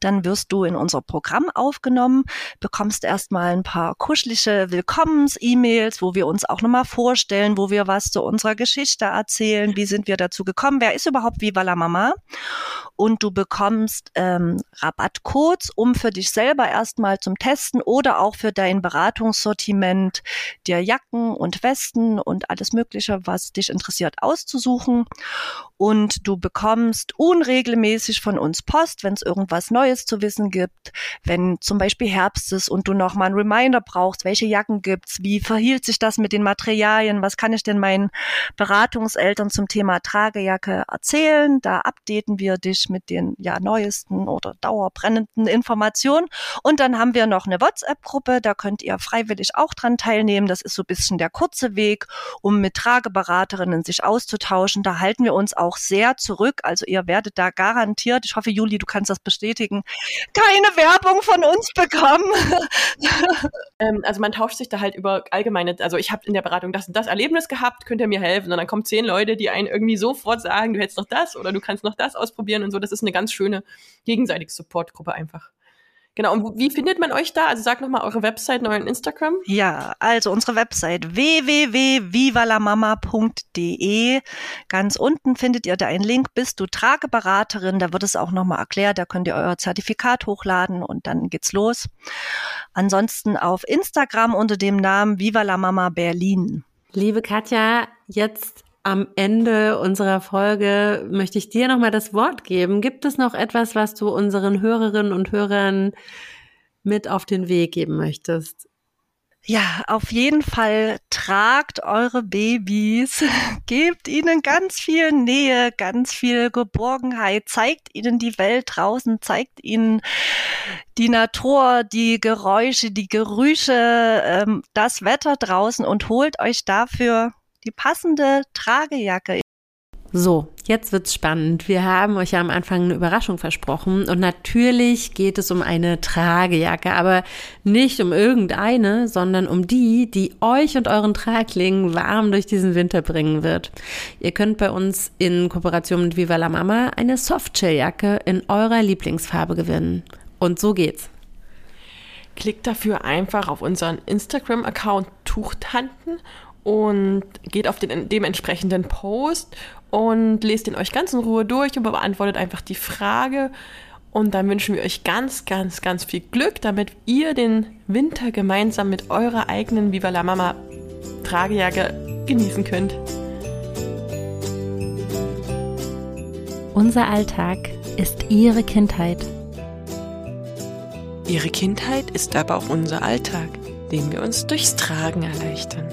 Dann wirst du in unser Programm aufgenommen, bekommst erstmal ein paar kuschelige Willkommens-E-Mails, wo wir uns auch nochmal vorstellen, wo wir was zu unserer Geschichte erzählen erzählen, wie sind wir dazu gekommen, wer ist überhaupt Viva la Mama und du bekommst ähm, Rabattcodes, um für dich selber erstmal zum Testen oder auch für dein Beratungssortiment dir Jacken und Westen und alles Mögliche, was dich interessiert, auszusuchen. Und du bekommst unregelmäßig von uns Post, wenn es irgendwas Neues zu wissen gibt, wenn zum Beispiel Herbst ist und du nochmal einen Reminder brauchst, welche Jacken gibt's, wie verhielt sich das mit den Materialien, was kann ich denn meinen Beratungseltern zum Thema Tragejacke erzählen. Da updaten wir dich mit den ja neuesten oder dauerbrennenden Informationen. Und dann haben wir noch eine WhatsApp-Gruppe, da könnt ihr freiwillig auch dran teilnehmen. Das ist so ein bisschen der kurze Weg, um mit Trageberaterinnen sich auszutauschen. Da halten wir uns auch sehr zurück. Also ihr werdet da garantiert, ich hoffe, Juli, du kannst das bestätigen, keine Werbung von uns bekommen. ähm, also man tauscht sich da halt über allgemeine, also ich habe in der Beratung das das Erlebnis gehabt, könnt ihr mir helfen? Und dann kommen zehn Leute, die einen irgendwie sofort sagen, du hättest noch das oder du kannst noch das ausprobieren und so. Das ist eine ganz schöne gegenseitige Supportgruppe einfach. Genau, und wie findet man euch da? Also sag nochmal eure Website und euren Instagram. Ja, also unsere Website www.vivalamama.de. Ganz unten findet ihr da einen Link, bist du Trageberaterin, da wird es auch nochmal erklärt, da könnt ihr euer Zertifikat hochladen und dann geht's los. Ansonsten auf Instagram unter dem Namen Viva la Mama Berlin. Liebe Katja, jetzt am Ende unserer Folge möchte ich dir nochmal das Wort geben. Gibt es noch etwas, was du unseren Hörerinnen und Hörern mit auf den Weg geben möchtest? Ja, auf jeden Fall tragt eure Babys, gebt ihnen ganz viel Nähe, ganz viel Geborgenheit, zeigt ihnen die Welt draußen, zeigt ihnen die Natur, die Geräusche, die Gerüche, ähm, das Wetter draußen und holt euch dafür die passende Tragejacke. So, jetzt wird's spannend. Wir haben euch ja am Anfang eine Überraschung versprochen und natürlich geht es um eine Tragejacke, aber nicht um irgendeine, sondern um die, die euch und euren Traglingen warm durch diesen Winter bringen wird. Ihr könnt bei uns in Kooperation mit Viva la Mama eine Softshelljacke in eurer Lieblingsfarbe gewinnen. Und so geht's. Klickt dafür einfach auf unseren Instagram-Account Tuchtanten und geht auf den dementsprechenden Post und lest den euch ganz in Ruhe durch und beantwortet einfach die Frage. Und dann wünschen wir euch ganz, ganz, ganz viel Glück, damit ihr den Winter gemeinsam mit eurer eigenen Viva la Mama Tragejacke genießen könnt. Unser Alltag ist ihre Kindheit. Ihre Kindheit ist aber auch unser Alltag, den wir uns durchs Tragen erleichtern.